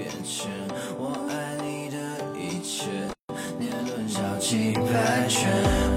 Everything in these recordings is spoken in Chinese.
变迁我爱你的一切年轮绕几百圈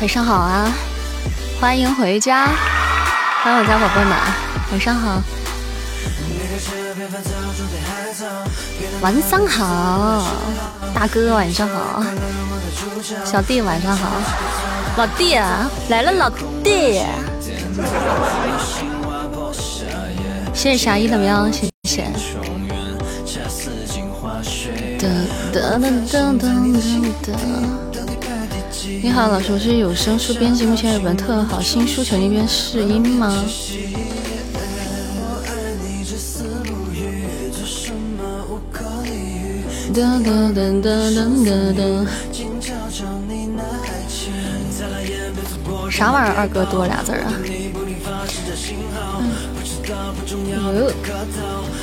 晚上好啊，欢迎回家，欢迎我家宝贝们，晚上好，晚上好，大哥晚上好，小弟晚上好，老弟来了，老弟，谢谢傻一的喵，谢谢。你好，老师，我是有声书编辑，目前日本特好新书城那边试音吗？啥玩意儿？二哥多俩字啊？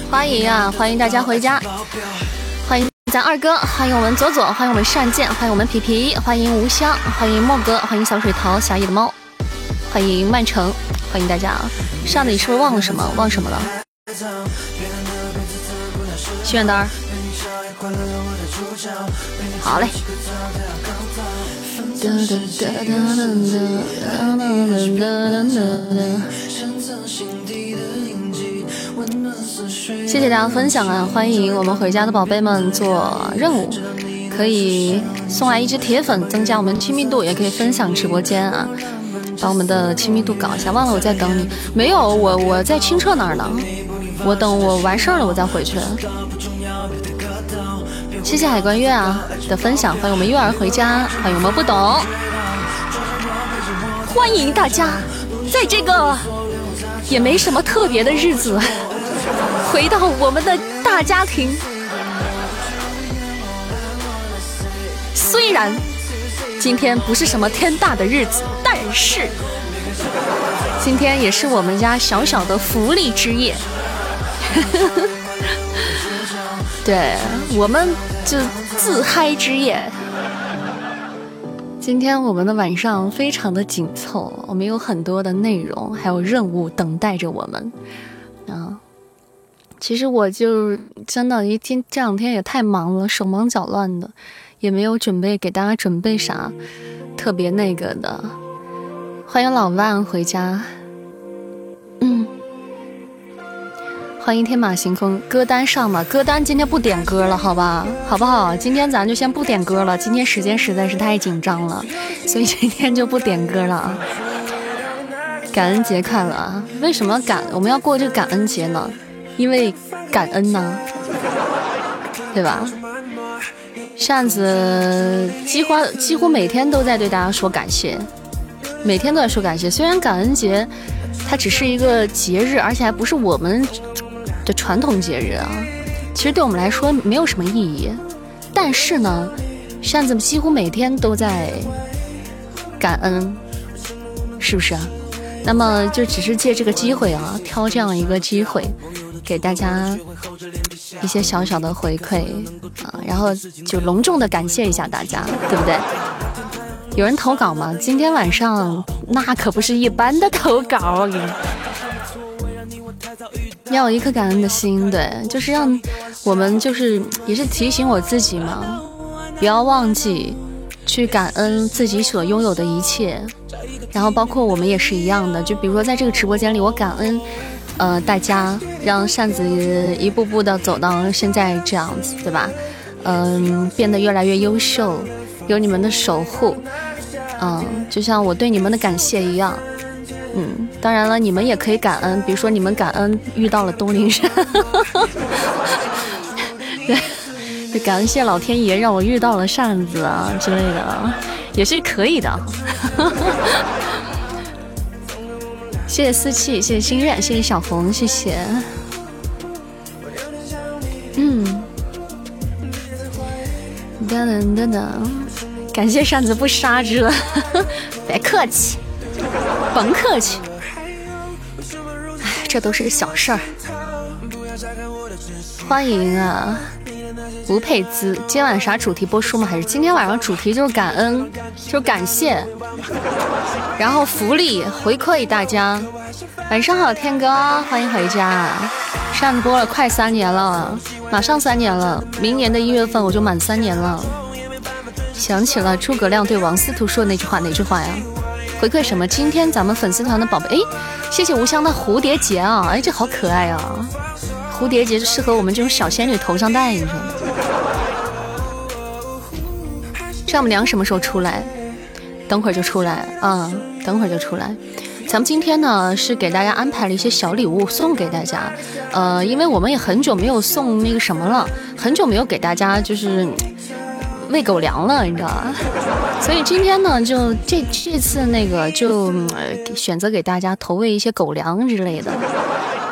欢迎啊！欢迎大家回家。欢迎咱二哥，欢迎我们左左，欢迎我们善剑，欢迎我们皮皮，欢迎无香，欢迎莫哥，欢迎小水桃，小野的猫，欢迎曼城，欢迎大家啊！上的你是不是忘了什么？忘什么了？心愿单，好嘞。谢谢大家分享啊！欢迎我们回家的宝贝们做任务，可以送来一只铁粉，增加我们亲密度，也可以分享直播间啊，把我们的亲密度搞一下。忘了我在等你，没有我我在清澈那儿呢，我等我完事儿了我再回去。谢谢海关月啊的分享，欢迎我们月儿回家，欢迎我们不懂，欢迎大家在这个也没什么特别的日子。回到我们的大家庭，虽然今天不是什么天大的日子，但是今天也是我们家小小的福利之夜。对，我们就自嗨之夜。今天我们的晚上非常的紧凑，我们有很多的内容，还有任务等待着我们。其实我就真的，一天这两天也太忙了，手忙脚乱的，也没有准备给大家准备啥特别那个的。欢迎老万回家，嗯，欢迎天马行空，歌单上吧，歌单今天不点歌了，好吧，好不好？今天咱就先不点歌了，今天时间实在是太紧张了，所以今天就不点歌了啊。感恩节快乐啊！为什么感我们要过这个感恩节呢？因为感恩呢，对吧？扇子几乎几乎每天都在对大家说感谢，每天都在说感谢。虽然感恩节它只是一个节日，而且还不是我们的传统节日啊，其实对我们来说没有什么意义。但是呢，扇子几乎每天都在感恩，是不是啊？那么就只是借这个机会啊，挑这样一个机会。给大家一些小小的回馈啊，然后就隆重的感谢一下大家，对不对？有人投稿吗？今天晚上那可不是一般的投稿，我给你。要有一颗感恩的心，对，就是让我们就是也是提醒我自己嘛，不要忘记去感恩自己所拥有的一切，然后包括我们也是一样的，就比如说在这个直播间里，我感恩。呃，大家让扇子一步步的走到现在这样子，对吧？嗯，变得越来越优秀，有你们的守护，嗯，就像我对你们的感谢一样，嗯，当然了，你们也可以感恩，比如说你们感恩遇到了东林山，对，感感谢老天爷让我遇到了扇子啊之类的，也是可以的。谢谢四气，谢谢心愿，谢谢小红，谢谢。嗯，噔噔噔噔，感谢扇子不杀之恩，别客气，甭客气。哎，这都是小事儿。欢迎啊，吴佩兹，今晚啥主题播出吗？还是今天晚上主题就是感恩，就是感谢。然后福利回馈大家，晚上好，天哥，欢迎回家。上播了快三年了，马上三年了，明年的一月份我就满三年了。想起了诸葛亮对王司徒说的那句话，哪句话呀？回馈什么？今天咱们粉丝团的宝贝，哎，谢谢无香的蝴蝶结啊，哎，这好可爱啊！蝴蝶结就适合我们这种小仙女头上戴，你说呢？丈母娘什么时候出来？等会儿就出来，嗯，等会儿就出来。咱们今天呢是给大家安排了一些小礼物送给大家，呃，因为我们也很久没有送那个什么了，很久没有给大家就是喂狗粮了，你知道吧？所以今天呢，就这这次那个就选择给大家投喂一些狗粮之类的，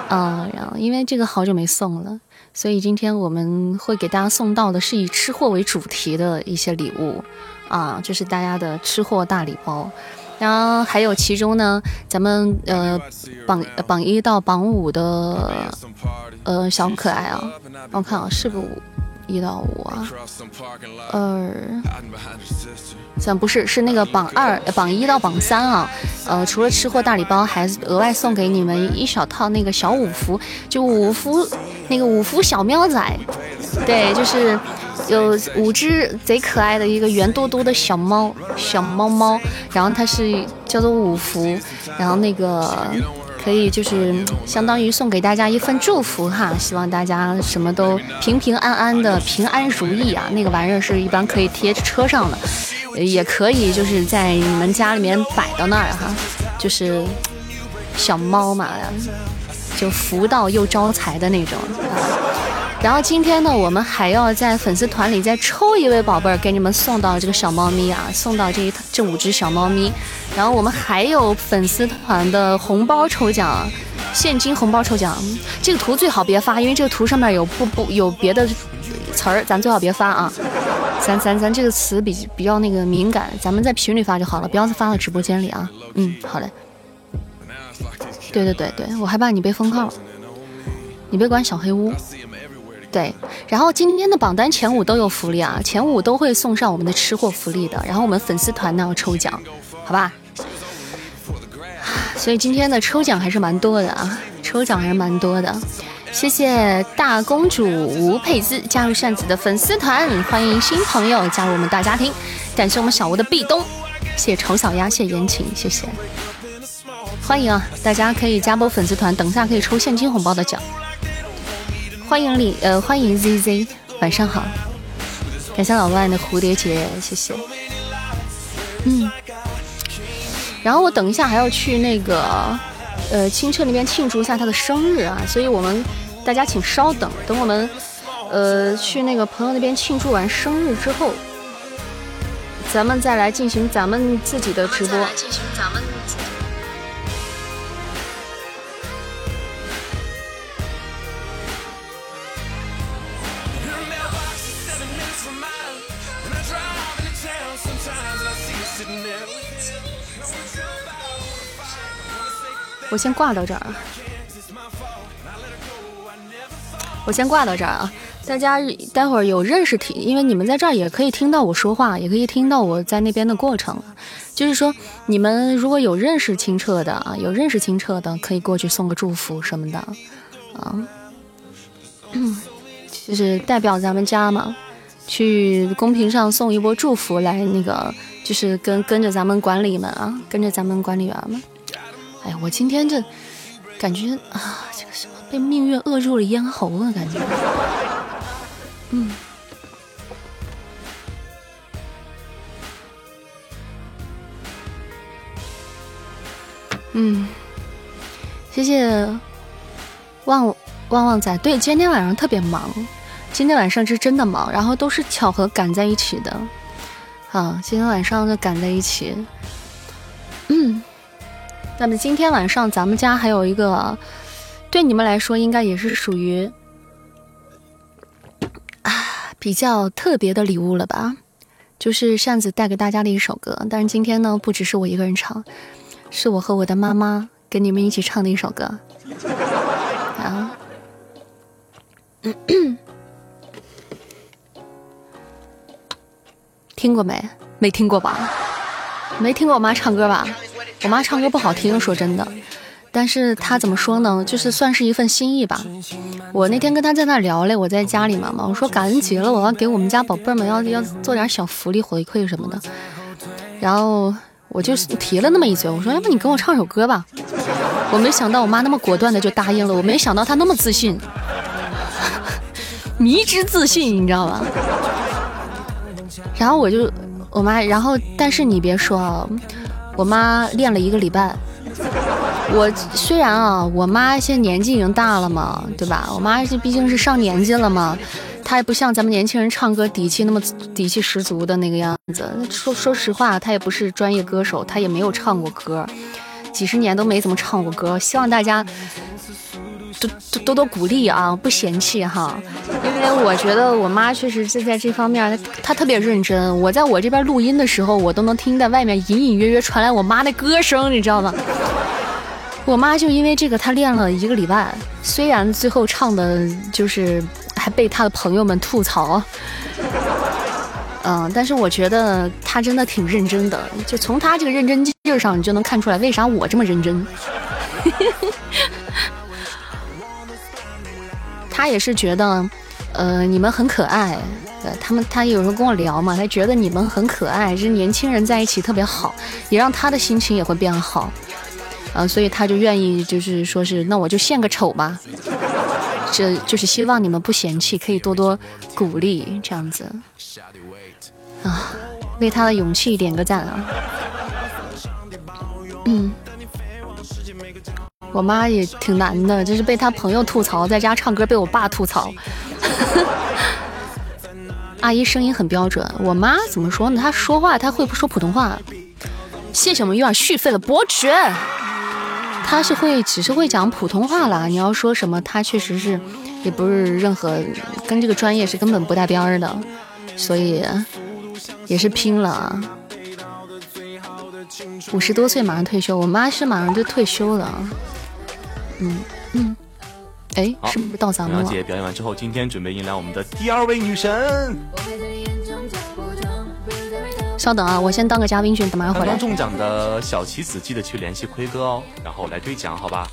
啊，然后因为这个好久没送了，所以今天我们会给大家送到的是以吃货为主题的一些礼物。啊，就是大家的吃货大礼包，然后还有其中呢，咱们呃榜榜一到榜五的呃小可爱啊，我看啊是不是一到五啊？二，算不是是那个榜二榜一到榜三啊，呃除了吃货大礼包，还额外送给你们一小套那个小五福，就五福那个五福小喵仔，对，就是。有五只贼可爱的一个圆嘟嘟的小猫，小猫猫，然后它是叫做五福，然后那个可以就是相当于送给大家一份祝福哈，希望大家什么都平平安安的，平安如意啊。那个玩意儿是一般可以贴车上的，也可以就是在你们家里面摆到那儿哈，就是小猫嘛，就福到又招财的那种。然后今天呢，我们还要在粉丝团里再抽一位宝贝儿，给你们送到这个小猫咪啊，送到这一这五只小猫咪。然后我们还有粉丝团的红包抽奖，现金红包抽奖。这个图最好别发，因为这个图上面有不不有别的词儿，咱最好别发啊。咱咱咱这个词比比较那个敏感，咱们在群里发就好了，不要发到直播间里啊。嗯，好嘞。对对对对，我害怕你被封号，你别管小黑屋。对，然后今天的榜单前五都有福利啊，前五都会送上我们的吃货福利的。然后我们粉丝团呢要抽奖，好吧？所以今天的抽奖还是蛮多的啊，抽奖还是蛮多的。谢谢大公主吴佩姿加入扇子的粉丝团，欢迎新朋友加入我们大家庭。感谢我们小吴的壁咚，谢谢丑小鸭，谢谢言情，谢谢。欢迎啊，大家可以加播粉丝团，等一下可以抽现金红包的奖。欢迎李呃，欢迎 ZZ，晚上好，感谢老万的蝴蝶结，谢谢。嗯，然后我等一下还要去那个呃清澈那边庆祝一下他的生日啊，所以我们大家请稍等，等我们呃去那个朋友那边庆祝完生日之后，咱们再来进行咱们自己的直播。我先挂到这儿！我先挂到这儿啊！大家待会儿有认识听，因为你们在这儿也可以听到我说话，也可以听到我在那边的过程。就是说，你们如果有认识清澈的啊，有认识清澈的，可以过去送个祝福什么的啊。就是代表咱们家嘛，去公屏上送一波祝福来，那个就是跟跟着咱们管理们啊，跟着咱们管理员们。哎，我今天这感觉啊，这个什么被命运扼住了咽喉了，感觉。嗯，嗯，谢谢旺旺旺仔。对，今天晚上特别忙。今天晚上是真的忙，然后都是巧合赶在一起的。啊，今天晚上就赶在一起。嗯，那么今天晚上咱们家还有一个，对你们来说应该也是属于啊比较特别的礼物了吧？就是扇子带给大家的一首歌，但是今天呢，不只是我一个人唱，是我和我的妈妈跟你们一起唱的一首歌。啊，听过没？没听过吧？没听过我妈唱歌吧？我妈唱歌不好听，说真的。但是她怎么说呢？就是算是一份心意吧。我那天跟她在那聊嘞，我在家里嘛嘛，我说感恩节了，我要给我们家宝贝们要要做点小福利回馈什么的。然后我就提了那么一嘴，我说要不你给我唱首歌吧。我没想到我妈那么果断的就答应了，我没想到她那么自信，迷之自信，你知道吧？然后我就我妈，然后但是你别说啊，我妈练了一个礼拜。我虽然啊，我妈现在年纪已经大了嘛，对吧？我妈这毕竟是上年纪了嘛，她也不像咱们年轻人唱歌底气那么底气十足的那个样子。说说实话，她也不是专业歌手，她也没有唱过歌，几十年都没怎么唱过歌。希望大家多多多多鼓励啊，不嫌弃哈。因为我觉得我妈确实是在这方面，她特别认真。我在我这边录音的时候，我都能听到外面隐隐约约传来我妈的歌声，你知道吗？我妈就因为这个，她练了一个礼拜，虽然最后唱的就是还被她的朋友们吐槽，嗯，但是我觉得她真的挺认真的，就从她这个认真劲儿上，你就能看出来为啥我这么认真。他也是觉得，呃，你们很可爱，对他们，他有时候跟我聊嘛，他觉得你们很可爱，这年轻人在一起特别好，也让他的心情也会变好。啊，所以他就愿意，就是说是，那我就献个丑吧，这就是希望你们不嫌弃，可以多多鼓励这样子。啊，为他的勇气点个赞啊！嗯，我妈也挺难的，就是被她朋友吐槽，在家唱歌被我爸吐槽。阿姨声音很标准，我妈怎么说呢？她说话她会不说普通话。谢谢我们有点续费的伯爵。他是会，只是会讲普通话啦。你要说什么，他确实是，也不是任何跟这个专业是根本不搭边儿的，所以也是拼了。五十多岁马上退休，我妈是马上就退休了。嗯嗯，哎，是不是到咱们了？杨姐表演完之后，今天准备迎来我们的第二位女神。稍等啊，我先当个嘉宾去，马上回来。中奖的小棋子记得去联系辉哥哦，然后来兑奖，好吧？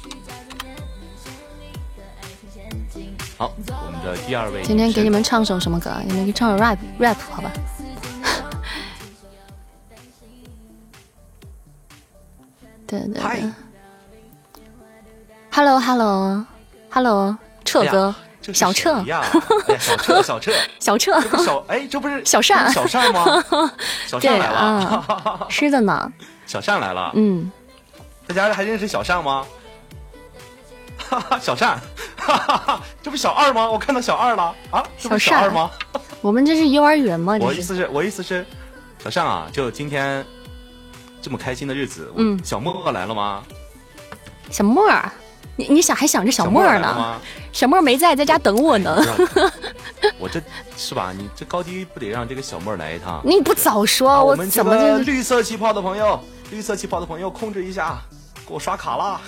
好，我们的第二位。今天给你们唱首什么歌？你们给唱首 rap rap 好吧？对对 对。Hello Hello Hello，彻哥。小彻，小彻，小彻，小彻，小哎，这不是小善，小善吗？小善来了，是的呢。小善来了，嗯，大家还认识小善吗？哈哈，小善，哈哈哈，这不小二吗？我看到小二了啊，小小二吗？我们这是幼儿园吗？我意思是，我意思是，小善啊，就今天这么开心的日子，嗯，小莫来了吗？小莫。你你想还想着小莫呢？小莫 没在，在家等我呢。我这是吧？你这高低不得让这个小莫来一趟？你不早说，我怎么就绿色气泡的朋友，绿色气泡的朋友控制一下，给我刷卡啦！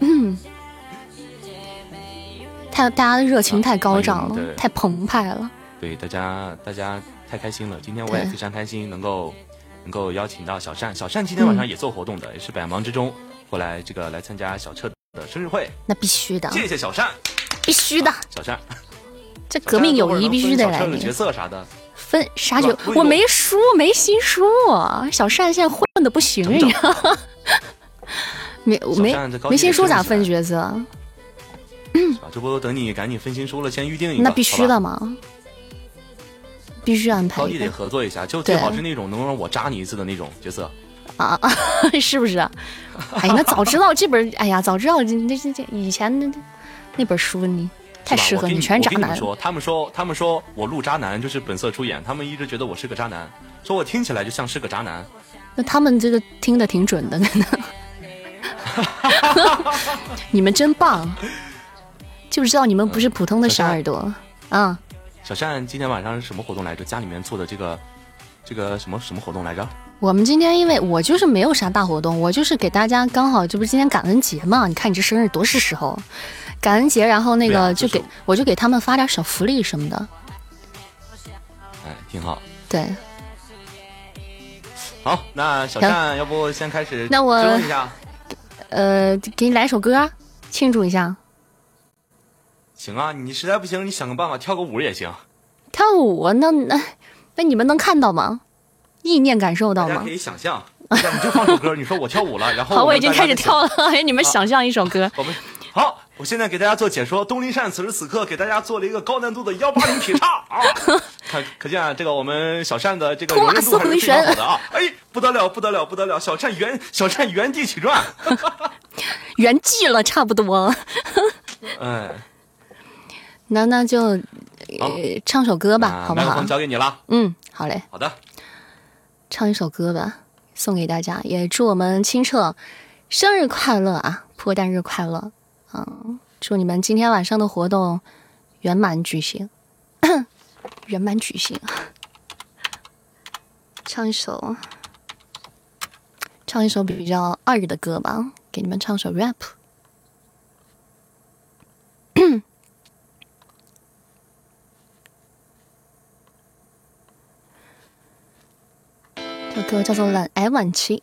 嗯，太大家的热情太高涨了，太澎湃了。对，大家大家太开心了。今天我也非常开心，能够能够邀请到小善，小善今天晚上也做活动的，也是百忙之中。过来，这个来参加小彻的生日会，那必须的。谢谢小善，必须的。小善，这革命友谊必须得来。小角色啥的，分啥角？我没输，没新书。小善现在混的不行你知道。没没没新书咋分角色？这不等你赶紧分新书了，先预定一个。那必须的嘛，必须安排。高低得合作一下，就最好是那种能让我扎你一次的那种角色。啊，是不是？哎呀，那早知道这本，哎呀，早知道这这这以前那那本书你，太适合你，全是渣男。说，他们说他们说我录渣男就是本色出演，他们一直觉得我是个渣男，说我听起来就像是个渣男。那他们这个听的挺准的呢。你们真棒，就知道你们不是普通的小耳朵啊。小善今天晚上是什么活动来着？家里面做的这个这个什么什么活动来着？我们今天因为我就是没有啥大活动，我就是给大家刚好这不是今天感恩节嘛？你看你这生日多是时候，感恩节，然后那个就给我就给他们发点小福利什么的。哎，挺好。对。好，那小善要不先开始？那我一下，呃，给你来首歌庆祝一下。行啊，你实在不行，你想个办法跳个舞也行。跳舞？那那那你们能看到吗？意念感受到吗？可以想象，你就放首歌，你说我跳舞了，然后好，我已经开始跳了。哎，你们想象一首歌。我们好，我现在给大家做解说。东林善此时此刻给大家做了一个高难度的幺八零劈叉啊！可可见啊，这个我们小善的这个柔韧度还是非常好的啊！哎，不得了，不得了，不得了！小善原小善原地起转，原地了，差不多。哎，那那就呃唱首歌吧，好不好？交给你了。嗯，好嘞。好的。唱一首歌吧，送给大家，也祝我们清澈生日快乐啊！破蛋日快乐，嗯，祝你们今天晚上的活动圆满举行，圆满举行。唱一首，唱一首比较二的歌吧，给你们唱首 rap。歌叫做《懒癌晚期》。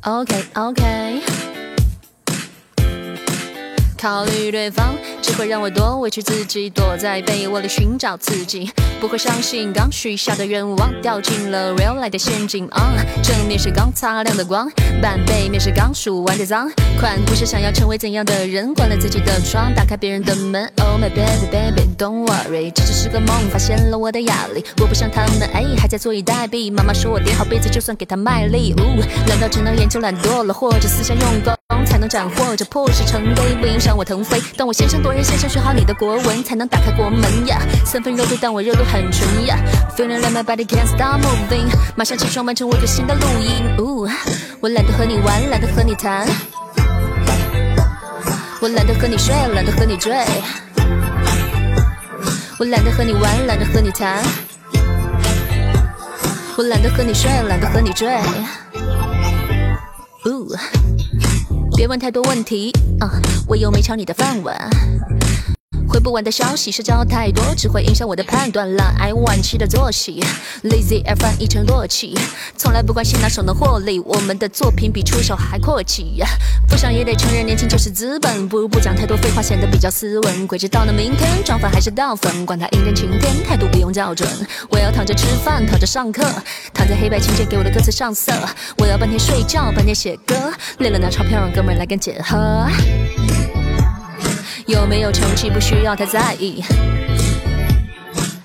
OK OK，考虑对方。只会让我多委屈自己，躲在被窝里寻找刺激。不会相信刚许下的愿望，掉进了 real life 的陷阱。啊，正面是刚擦亮的光，半背面是刚数完的脏。款不是想要成为怎样的人，关了自己的窗，打开别人的门。Oh my baby baby，don't worry，这只是个梦，发现了我的压力。我不像他们，哎，还在坐以待毙。妈妈说我叠好被子，就算给他卖力。呜，难道只能研究懒惰了，或者思想用功才能斩获这破石成堆？不影响我腾飞，当我先声夺人。先生学好你的国文，才能打开国门呀。三分热度，但我热度很纯呀。Feeling like my body can't stop moving，马上起床完成我最新的录音。呜，我懒得和你玩，懒得和你谈，我懒得和你睡，懒得和你追，我懒得和你玩，懒得和你谈，我懒得和你睡，懒得和你追。呜。别问太多问题啊，我又没抢你的饭碗。回不完的消息，社交太多，只会影响我的判断。懒癌晚期的作息，lazy 而翻译成落气，从来不关心哪首能获利。我们的作品比出手还阔气，不想也得承认年轻就是资本，不如不讲太多废话，显得比较斯文。鬼知道那明天涨粉还是倒粉，管他阴天晴天，态度不用校准。我要躺着吃饭，躺着上课，躺在黑白琴键给我的歌词上色。我要半天睡觉，半天写歌，累了拿钞票让哥们来跟姐喝。有没有成绩不需要太在意，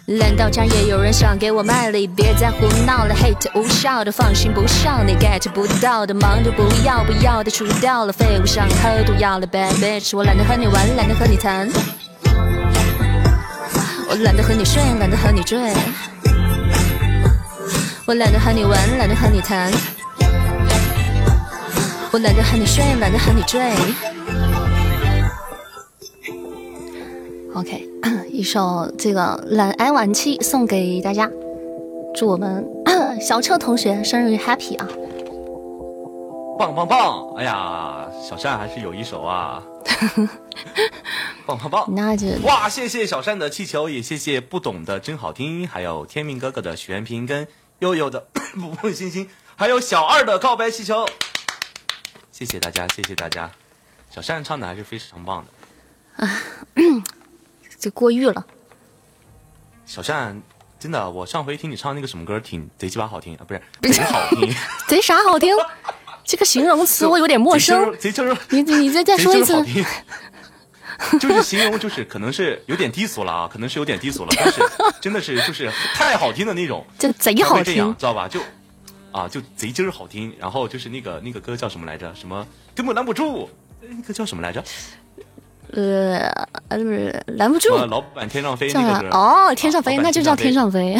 懒到家也有人想给我卖力，别再胡闹了，hate 无效的，放心不笑你。get 不到的，忙着不要不要的除掉了，废物想喝毒药了，bad bitch，我懒得和你玩，懒得和你谈，我懒得和你睡，懒得和你醉，我懒得和你玩，懒得和你谈，我懒得和你睡，懒得和你追。OK，一首这个《懒癌晚期》送给大家，祝我们 小车同学生日 Happy 啊！棒棒棒！哎呀，小善还是有一手啊！棒棒棒！那就哇，谢谢小善的气球，也谢谢不懂的真好听，还有天命哥哥的许愿瓶跟悠悠的 不问星星，还有小二的告白气球，谢谢大家，谢谢大家！小善唱的还是非常棒的啊。就过誉了，小善，真的，我上回听你唱那个什么歌，挺贼鸡巴好听啊，不是贼好听，贼啥好听？这个形容词我有点陌生，贼就是你你再再说一次，就是形容就是可能是有点低俗了啊，可能是有点低俗了，但是真的是就是太好听的那种，就贼好听，知道吧？就啊，就贼劲儿好听。然后就是那个那个歌叫什么来着？什么根本拦不住？那个叫什么来着？呃呃，拦不住。老板天上飞那个歌哦，天上飞那就叫天上飞。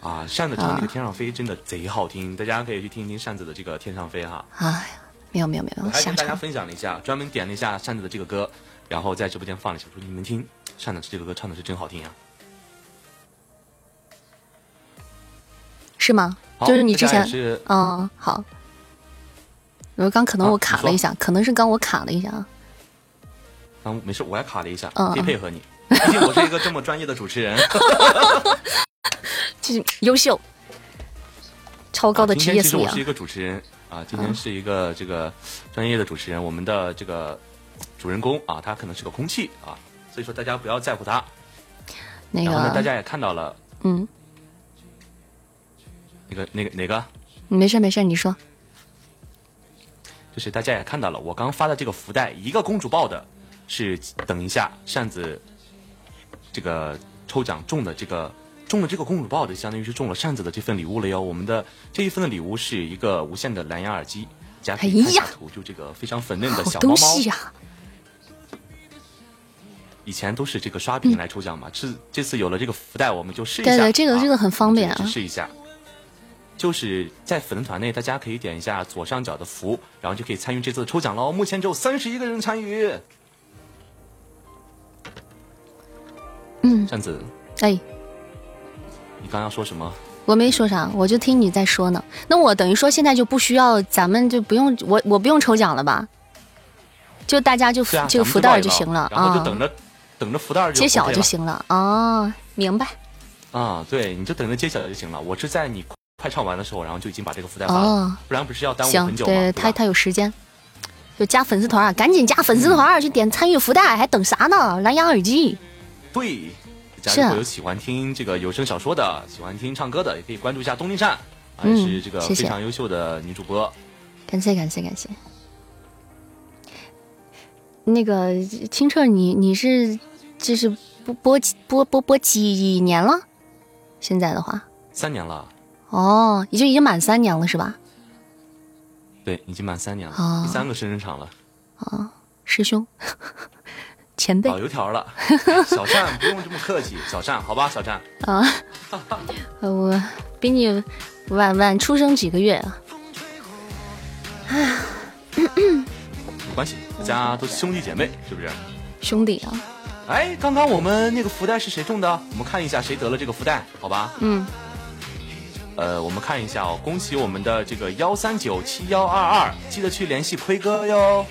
啊，扇子唱那个天上飞 真的贼好听，大家可以去听一听扇子的这个天上飞哈。哎呀，没有没有没有，还跟大家分享了一下，专门点了一下扇子的这个歌，然后在直播间放了一下，说你们听，扇子这个歌唱的是真好听啊。是吗？就是你之前是嗯好，我刚可能我卡了一下，可能是刚我卡了一下啊。刚没事，我还卡了一下，可以配合你。毕竟我是一个这么专业的主持人，就是优秀，超高的职业素养。其实我是一个主持人啊，今天是一个这个专业的主持人。我们的这个主人公啊，他可能是个空气啊，所以说大家不要在乎他。那个大家也看到了，嗯。那个、那个、哪个？没事没事，你说。就是大家也看到了，我刚发的这个福袋，一个公主抱的，是等一下扇子这个抽奖中的这个中了这个公主抱的，相当于是中了扇子的这份礼物了哟。我们的这一份的礼物是一个无线的蓝牙耳机，加看一下图，就这个非常粉嫩的小猫猫。以前都是这个刷屏来抽奖嘛，这这次有了这个福袋，我们就试一下。对对，这个这个很方便啊，试一下。就是在粉丝团内，大家可以点一下左上角的福，然后就可以参与这次的抽奖喽。目前只有三十一个人参与。嗯，扇子，哎，你刚要说什么？我没说啥，我就听你在说呢。那我等于说现在就不需要，咱们就不用我我不用抽奖了吧？就大家就这个福袋就行了，然后就等着等着福袋揭晓就行了。哦，明白。啊，对，你就等着揭晓就行了。我是在你。快唱完的时候，然后就已经把这个福袋发了，不然不是要耽误很久吗？对他他有时间，就加粉丝团啊，赶紧加粉丝团去点参与福袋，还等啥呢？蓝牙耳机。对，家如果有喜欢听这个有声小说的，喜欢听唱歌的，也可以关注一下东林善，也是这个非常优秀的女主播。感谢感谢感谢。那个清澈，你你是就是播播播播播几年了？现在的话，三年了。哦，已经已经满三年了是吧？对，已经满三年了，第三个生日场了。啊，师兄，前辈，老油条了。小善不用这么客气，小善，好吧，小善。啊，我比你晚晚出生几个月啊。哎，没关系，大家都是兄弟姐妹，是不是？兄弟啊。哎，刚刚我们那个福袋是谁中的？我们看一下谁得了这个福袋，好吧？嗯。呃，我们看一下哦，恭喜我们的这个幺三九七幺二二，记得去联系奎哥哟。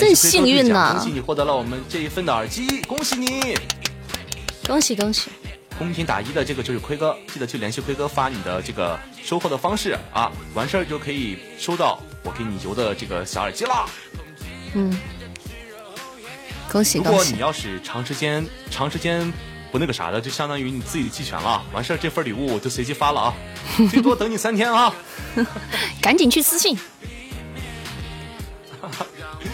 真幸运呢！恭喜你获得了我们这一份的耳机，恭喜你！恭喜恭喜！公屏打一的这个就是奎哥，记得去联系奎哥，发你的这个收货的方式啊，完事儿就可以收到我给你邮的这个小耳机啦。嗯，恭喜恭喜！如果你要是长时间长时间。不那个啥的，就相当于你自己弃权了。完事儿，这份礼物我就随机发了啊，最多等你三天啊。赶紧去私信。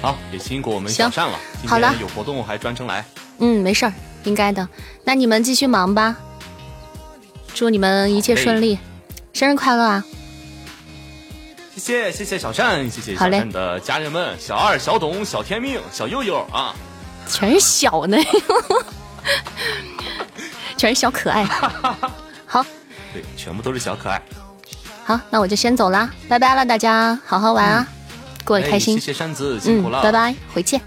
好，也辛苦我们小善了。好了，有活动还专程来。嗯，没事儿，应该的。那你们继续忙吧。祝你们一切顺利，生日快乐啊！谢谢谢谢小善，谢谢小善的家人们，小二、小董、小天命、小佑佑啊。全是小呢，全是小可爱。好，对，全部都是小可爱。好，那我就先走啦，拜拜了，大家好好玩啊，过得开心。谢谢扇子，辛苦了，拜拜，回见。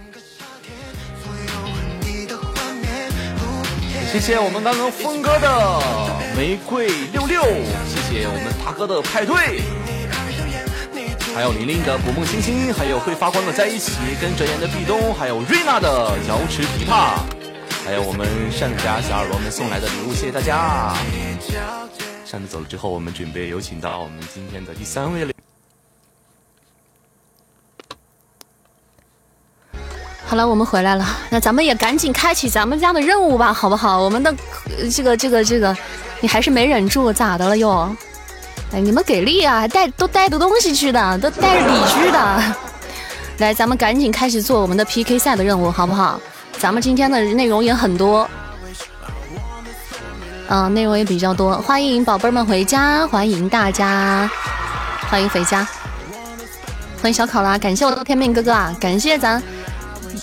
谢谢我们刚刚峰哥的玫瑰六六，谢谢我们大哥的派对。还有玲玲的捕梦星星，还有会发光的在一起，跟哲言的壁咚，还有瑞娜的瑶池琵琶，还有我们扇子家小耳朵们送来的礼物，谢谢大家。扇子走了之后，我们准备有请到我们今天的第三位好了，我们回来了，那咱们也赶紧开启咱们家的任务吧，好不好？我们的这个这个这个，你还是没忍住，咋的了又？哎，你们给力啊！还带都带着东西去的，都带着礼去的。来，咱们赶紧开始做我们的 PK 赛的任务，好不好？咱们今天的内容也很多。啊，内容也比较多。欢迎宝贝们回家，欢迎大家，欢迎回家，欢迎小考拉，感谢我的天命哥哥啊，感谢咱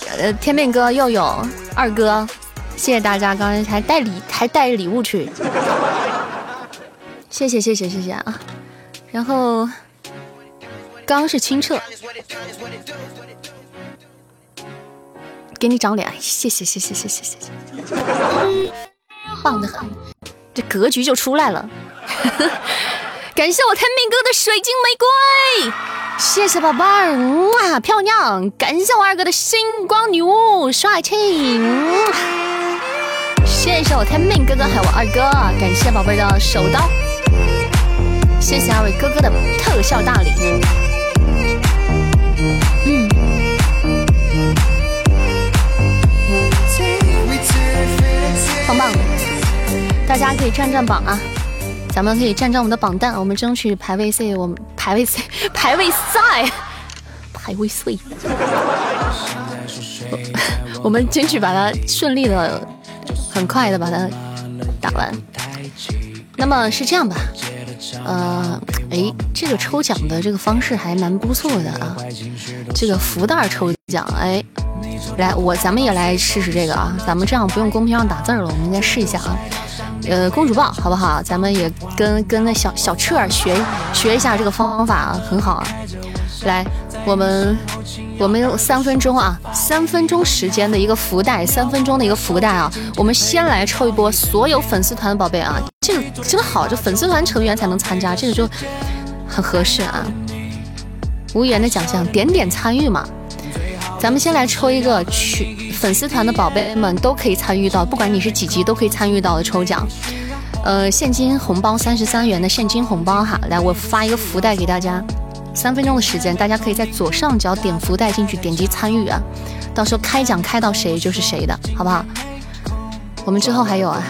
呃天命哥又有二哥，谢谢大家，刚才还带礼还带礼物去，谢谢谢谢谢谢啊，然后刚是清澈。给你长脸，谢谢谢谢谢谢谢谢，棒的很，这格局就出来了。感谢我天命哥的水晶玫瑰，谢谢宝贝儿，哇漂亮！感谢我二哥的星光女巫，帅气！谢谢我天命哥哥还有我二哥，感谢宝贝的手刀，谢谢二位哥哥的特效大礼。嗯棒棒，大家可以占占榜啊！咱们可以占占我们的榜单，我们争取排位赛，我们排位赛，排位赛，排位赛，我们争取把它顺利的、很快的把它打完。那么是这样吧？呃，哎，这个抽奖的这个方式还蛮不错的啊，这个福袋抽奖，哎。来，我咱们也来试试这个啊！咱们这样不用公屏上打字了，我们再试一下啊。呃，公主抱好不好？咱们也跟跟那小小彻学学一下这个方法，很好啊。来，我们我们有三分钟啊，三分钟时间的一个福袋，三分钟的一个福袋啊。我们先来抽一波所有粉丝团的宝贝啊，这个真好，这粉丝团成员才能参加，这个就很合适啊。无缘的奖项，点点参与嘛。咱们先来抽一个去粉丝团的宝贝们都可以参与到，不管你是几级都可以参与到的抽奖。呃，现金红包三十三元的现金红包哈，来我发一个福袋给大家，三分钟的时间，大家可以在左上角点福袋进去，点击参与啊，到时候开奖开到谁就是谁的，好不好？我们之后还有啊。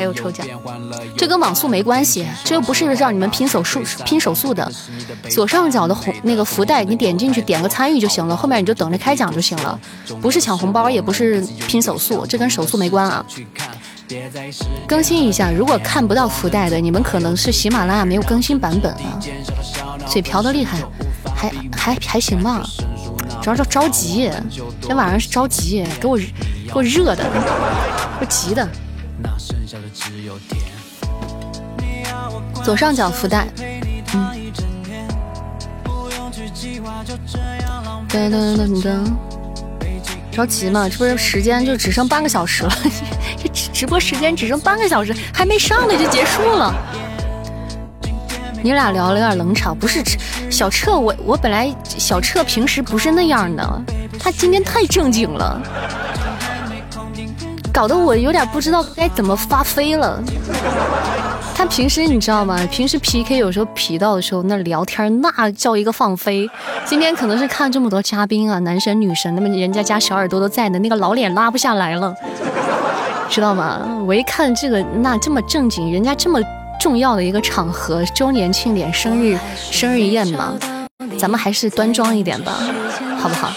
还有抽奖，这跟网速没关系，这又不是让你们拼手速拼手速的。左上角的红那个福袋，你点进去点个参与就行了，后面你就等着开奖就行了，不是抢红包，也不是拼手速，这跟手速没关啊。更新一下，如果看不到福袋的，你们可能是喜马拉雅没有更新版本啊。嘴瓢的厉害，还还还行吧，主要是着急，今天晚上是着急，给我给我热的，给我急的。左上角福袋，嗯，噔噔噔噔，着急嘛，这不是时间就只剩半个小时了，这直直播时间只剩半个小时，还没上呢就结束了。你俩聊了有点冷场，不是小彻，我我本来小彻平时不是那样的，他今天太正经了。搞得我有点不知道该怎么发飞了。他平时你知道吗？平时 PK 有时候皮到的时候，那聊天那叫一个放飞。今天可能是看这么多嘉宾啊，男神女神，那么人家家小耳朵都在呢，那个老脸拉不下来了，知道吗？我一看这个，那这么正经，人家这么重要的一个场合，周年庆典、生日生日宴嘛，咱们还是端庄一点吧，好不好？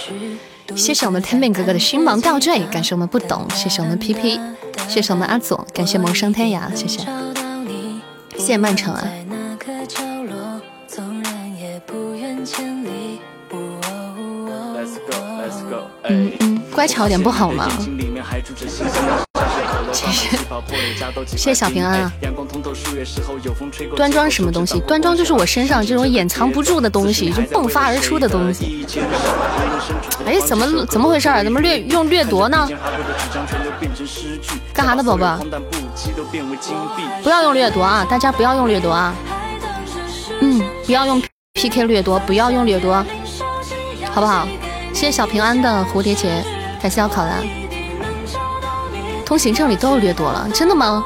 谢谢我们天命哥哥的星芒吊坠，感谢我们不懂，谢谢我们 P P，，谢谢我们阿左，感谢萌生天涯，谢谢，谢谢曼城啊。嗯嗯，乖巧点不好吗？谢谢，谢谢小平安啊！端庄什么东西？端庄就是我身上这种掩藏不住的东西，就迸发而出的东西。哎，怎么怎么回事？怎么掠用掠夺呢？干啥呢，宝宝？不要用掠夺啊！大家不要用掠夺啊！嗯，不要用 PK 掠夺，不要用掠夺，好不好？谢谢小平安的蝴蝶结，感谢小考兰。通行证里都有掠夺了，真的吗？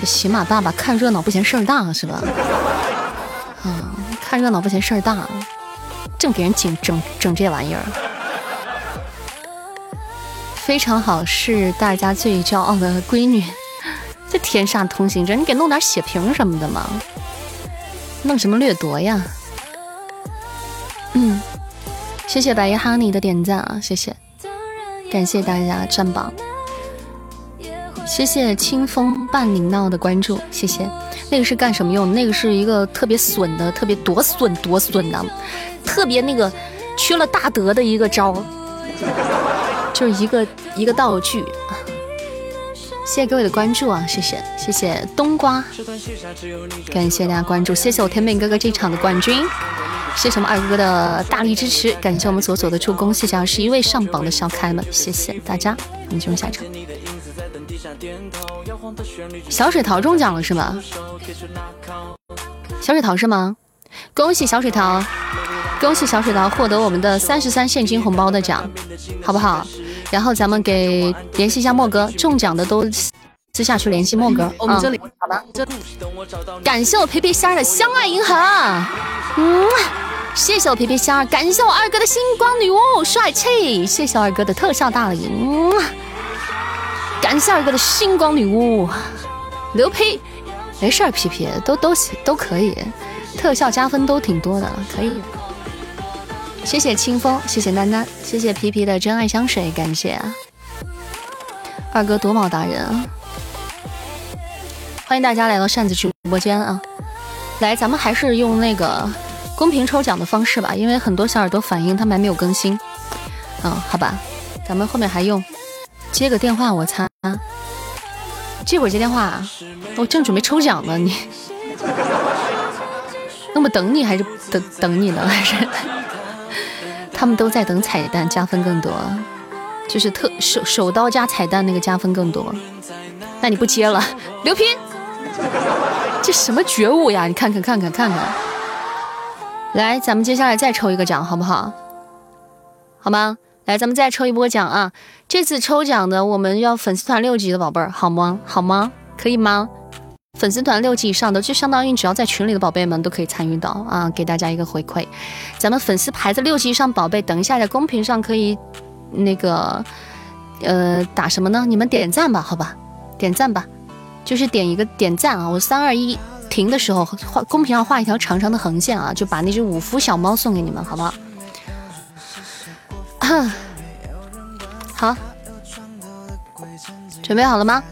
这喜马爸爸看热闹不嫌事儿大是吧？啊，看热闹不嫌事儿大，正给人整整整这玩意儿，非常好，是大家最骄傲的闺女。这天煞通行证，你给弄点血瓶什么的嘛？弄什么掠夺呀？嗯。谢谢白衣哈尼的点赞啊，谢谢。感谢大家占榜。谢谢清风伴你闹的关注，谢谢。那个是干什么用？那个是一个特别损的，特别多损多损的，特别那个缺了大德的一个招，就是一个一个道具。谢谢各位的关注啊，谢谢谢谢冬瓜，感谢大家关注，谢谢我天命哥哥这场的冠军，谢谢我们二哥哥的大力支持，感谢我们左左的助攻，谢谢二十一位上榜的小可爱们，谢谢大家，我们进入下场。小水桃中奖了是吗？小水桃是吗？恭喜小水桃，恭喜小水桃获得我们的三十三现金红包的奖，好不好？然后咱们给联系一下莫哥，中奖的都私下去联系莫哥。我们这里好吧？感谢我皮皮虾的相爱银河，嗯，谢谢我皮皮虾，感谢我二哥的星光女巫帅气，谢谢二哥的特效大礼，嗯，感谢二哥的星光女巫刘皮，没事儿，皮皮都都都可以，特效加分都挺多的，可以。谢谢清风，谢谢丹丹，谢谢皮皮的真爱香水，感谢啊，二哥夺宝达人啊，欢迎大家来到扇子直播间啊！来，咱们还是用那个公屏抽奖的方式吧，因为很多小耳朵反映他们还没有更新，嗯，好吧，咱们后面还用接个电话，我擦，这会儿接电话，我正准备抽奖呢，你，那么等你还是等等你呢，还是？他们都在等彩蛋加分更多，就是特手手刀加彩蛋那个加分更多。那你不接了，刘平，这什么觉悟呀？你看看看看看看。来，咱们接下来再抽一个奖，好不好？好吗？来，咱们再抽一波奖啊！这次抽奖的我们要粉丝团六级的宝贝儿，好吗？好吗？可以吗？粉丝团六级以上的，就相当于只要在群里的宝贝们都可以参与到啊，给大家一个回馈。咱们粉丝牌子六级以上宝贝，等一下在公屏上可以那个呃打什么呢？你们点赞吧，好吧，点赞吧，就是点一个点赞啊！我三二一停的时候画公屏上画一条长长的横线啊，就把那只五福小猫送给你们，好不好？好，准备好了吗？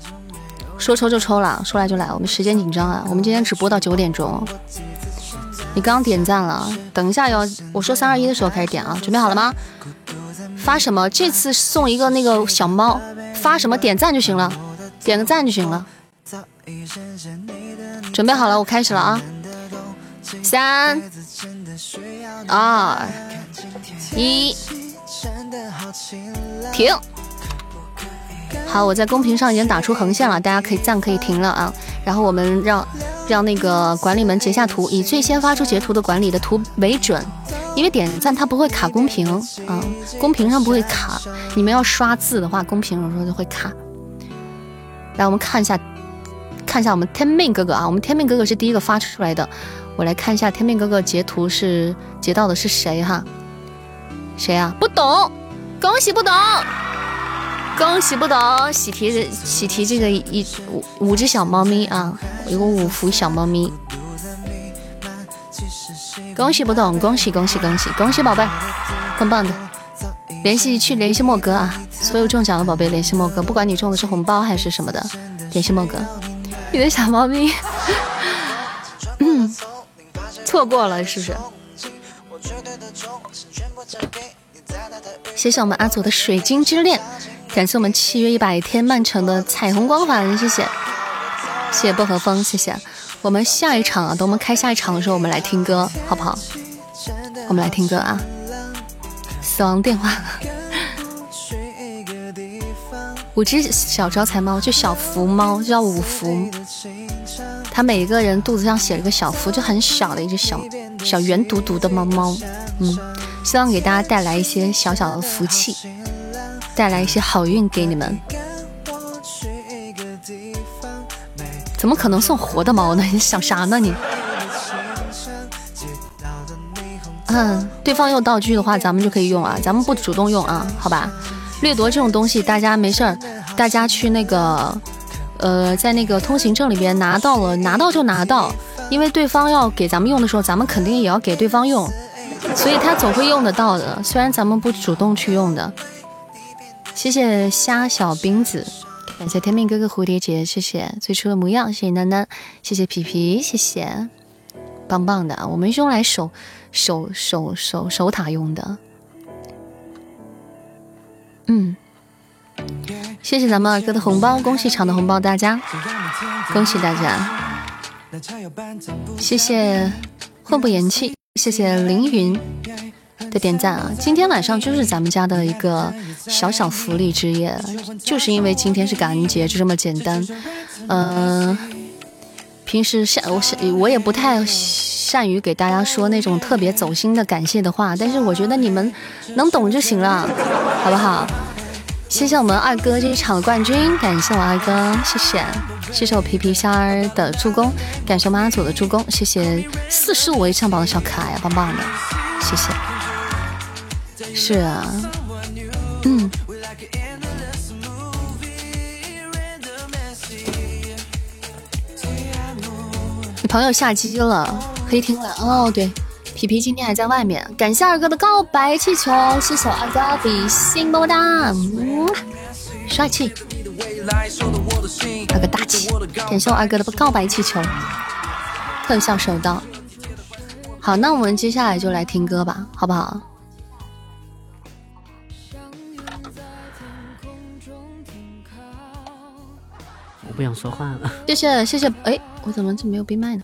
说抽就抽了，说来就来，我们时间紧张啊！我们今天只播到九点钟。你刚点赞了，等一下要我说三二一的时候开始点啊！准备好了吗？发什么？这次送一个那个小猫，发什么？点赞就行了，点个赞就行了。准备好了，我开始了啊！三、二、一，停。好，我在公屏上已经打出横线了，大家可以赞可以停了啊。然后我们让让那个管理们截下图，以最先发出截图的管理的图为准，因为点赞它不会卡公屏啊，公屏上不会卡。你们要刷字的话，公屏有时候就会卡。来，我们看一下，看一下我们天命哥哥啊，我们天命哥哥是第一个发出来的。我来看一下天命哥哥截图是截到的是谁哈？谁啊？不懂，恭喜不懂。恭喜不懂，喜提喜提这个一五五只小猫咪啊，一共五福小猫咪。恭喜不懂，恭喜恭喜恭喜恭喜宝贝，棒棒的！联系去联系莫哥啊，所有中奖的宝贝联系莫哥，不管你中的是红包还是什么的，联系莫哥。你的小猫咪，嗯，错过了是不是？谢谢我们阿祖的水晶之恋。感谢我们七月一百天曼城的彩虹光环，谢谢，谢谢薄荷风，谢谢。我们下一场啊，等我们开下一场的时候，我们来听歌，好不好？我们来听歌啊！死亡电话，五只小招财猫，就小福猫，叫五福。它每一个人肚子上写了个小福，就很小的一只小小圆嘟嘟的猫猫。嗯，希望给大家带来一些小小的福气。带来一些好运给你们，怎么可能送活的猫呢？你 想啥呢你？嗯，对方用道具的话，咱们就可以用啊，咱们不主动用啊，好吧？掠夺这种东西，大家没事儿，大家去那个，呃，在那个通行证里边拿到了，拿到就拿到，因为对方要给咱们用的时候，咱们肯定也要给对方用，所以他总会用得到的，虽然咱们不主动去用的。谢谢虾小冰子，感谢天命哥哥蝴蝶结，谢谢。最初的模样，谢谢楠楠，谢谢皮皮，谢谢，棒棒的，我们是用来守守守守守塔用的，嗯，谢谢咱们二哥的红包，恭喜抢的红包大家，恭喜大家，谢谢混不言弃，谢谢凌云。的点赞啊！今天晚上就是咱们家的一个小小福利之夜，就是因为今天是感恩节，就这么简单。嗯，平时善我善我也不太善于给大家说那种特别走心的感谢的话，但是我觉得你们能懂就行了，好不好？谢谢我们二哥这一场冠军，感谢我二哥，谢谢，谢谢我皮皮虾儿的助攻，感谢我妈祖的助攻，谢谢四十五位上榜的小可爱，棒棒的，谢谢。是啊，嗯，你朋友下机了，可以听了哦。对，皮皮今天还在外面。感谢二哥的告白气球，谢谢二哥比心么么哒，嗯，帅气，二哥大气。感谢我二哥的告白气球，特效收到。好，那我们接下来就来听歌吧，好不好？不想说话了，谢谢谢谢，哎，我怎么就没有闭麦呢？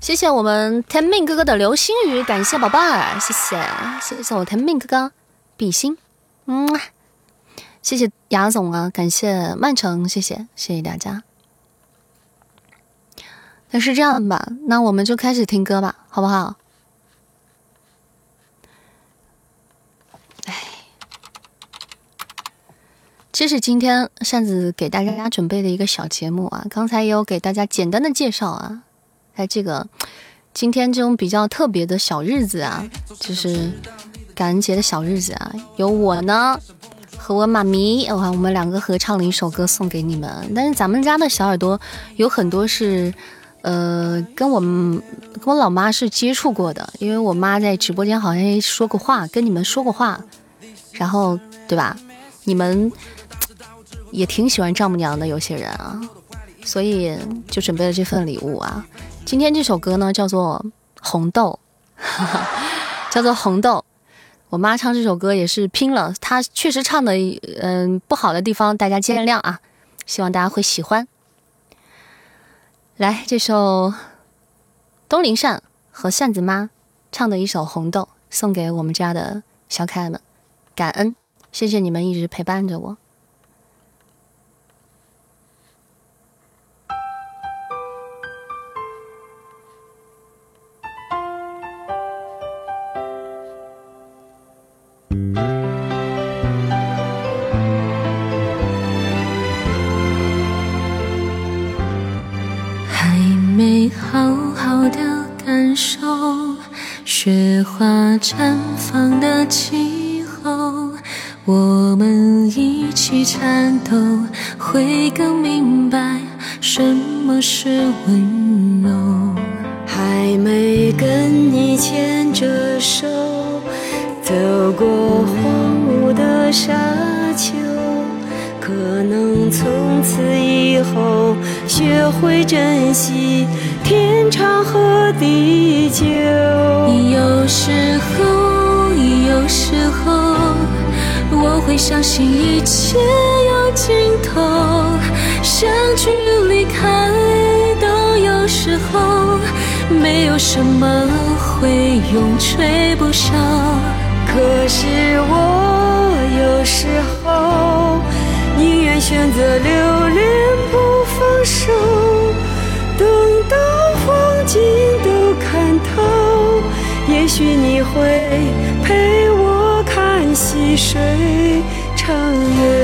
谢谢我们天命哥哥的流星雨，感谢宝贝儿，谢谢谢谢我天命哥哥，比心，嗯，谢谢雅总啊，感谢曼城，谢谢谢谢大家。那是这样吧，那我们就开始听歌吧，好不好？这是今天扇子给大家准备的一个小节目啊，刚才也有给大家简单的介绍啊，在这个今天这种比较特别的小日子啊，就是感恩节的小日子啊，有我呢和我妈咪，哇，我们两个合唱了一首歌送给你们。但是咱们家的小耳朵有很多是，呃，跟我跟我老妈是接触过的，因为我妈在直播间好像说过话，跟你们说过话，然后对吧？你们。也挺喜欢丈母娘的有些人啊，所以就准备了这份礼物啊。今天这首歌呢叫做《红豆》，叫做《红豆》。我妈唱这首歌也是拼了，她确实唱的嗯不好的地方大家见谅啊，希望大家会喜欢。来，这首东林善和扇子妈唱的一首《红豆》，送给我们家的小可爱们，感恩，谢谢你们一直陪伴着我。雪花绽放的气候，我们一起颤抖，会更明白什么是温柔。还没跟你牵着手，走过荒芜的沙丘，可能从此以后学会珍惜。天长和地久。有时候，有时候，我会相信一切有尽头。相聚离开都有时候，没有什么会永垂不朽。可是我有时候宁愿选择留恋许你会陪我看细水长流。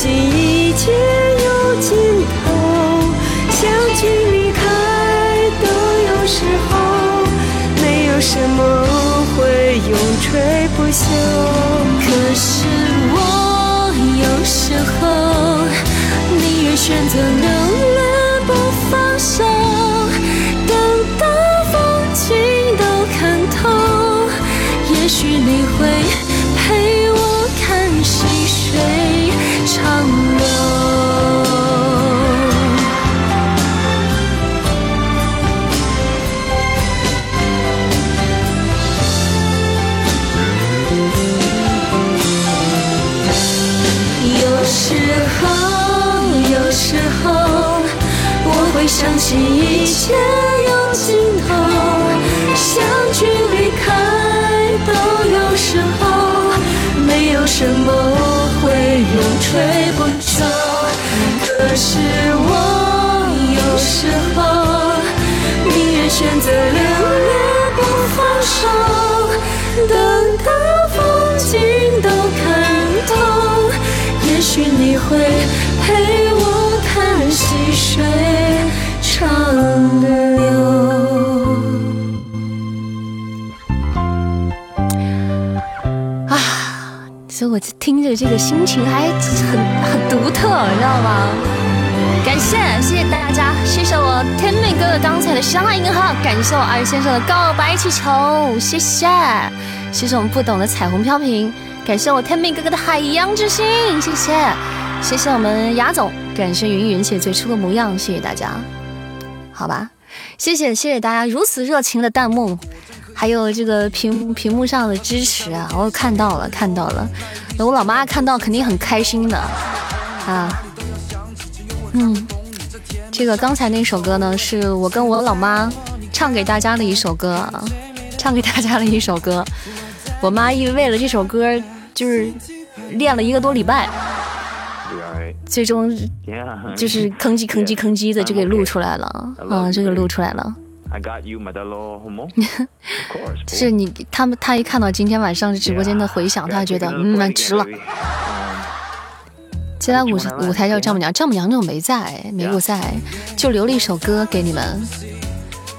信一切有尽头，相聚离开都有时候，没有什么会永垂不朽。可是我有时候宁愿选择会相信一切有尽头，相聚离开都有时候，没有什么会永垂不朽。可是我有时候宁愿选择留恋不放手，等到风景都看透，也许你会陪我看细水长流。所以我听着这个心情还很很独特，你知道吗？感谢谢谢大家，谢谢我天命哥哥刚才的相爱银行，感谢我二先生的告白气球，谢谢，谢谢我们不懂的彩虹飘萍，感谢我天命哥哥的海洋之心，谢谢，谢谢我们雅总，感谢云云姐最初的模样，谢谢大家，好吧，谢谢谢谢大家如此热情的弹幕。还有这个屏屏幕上的支持啊，我看到了看到了，我老妈看到肯定很开心的啊。嗯，这个刚才那首歌呢，是我跟我老妈唱给大家的一首歌啊，唱给大家的一首歌。我妈因为为了这首歌，就是练了一个多礼拜，最终就是吭叽吭叽吭叽的就给录出来了啊，这个录出来了。I got you 咪得咯，好冇？就是你他们他一看到今天晚上直播间的回响，他觉得嗯值了。接下来舞舞台叫丈母娘，丈母娘就没在，没有在，就留了一首歌给你们，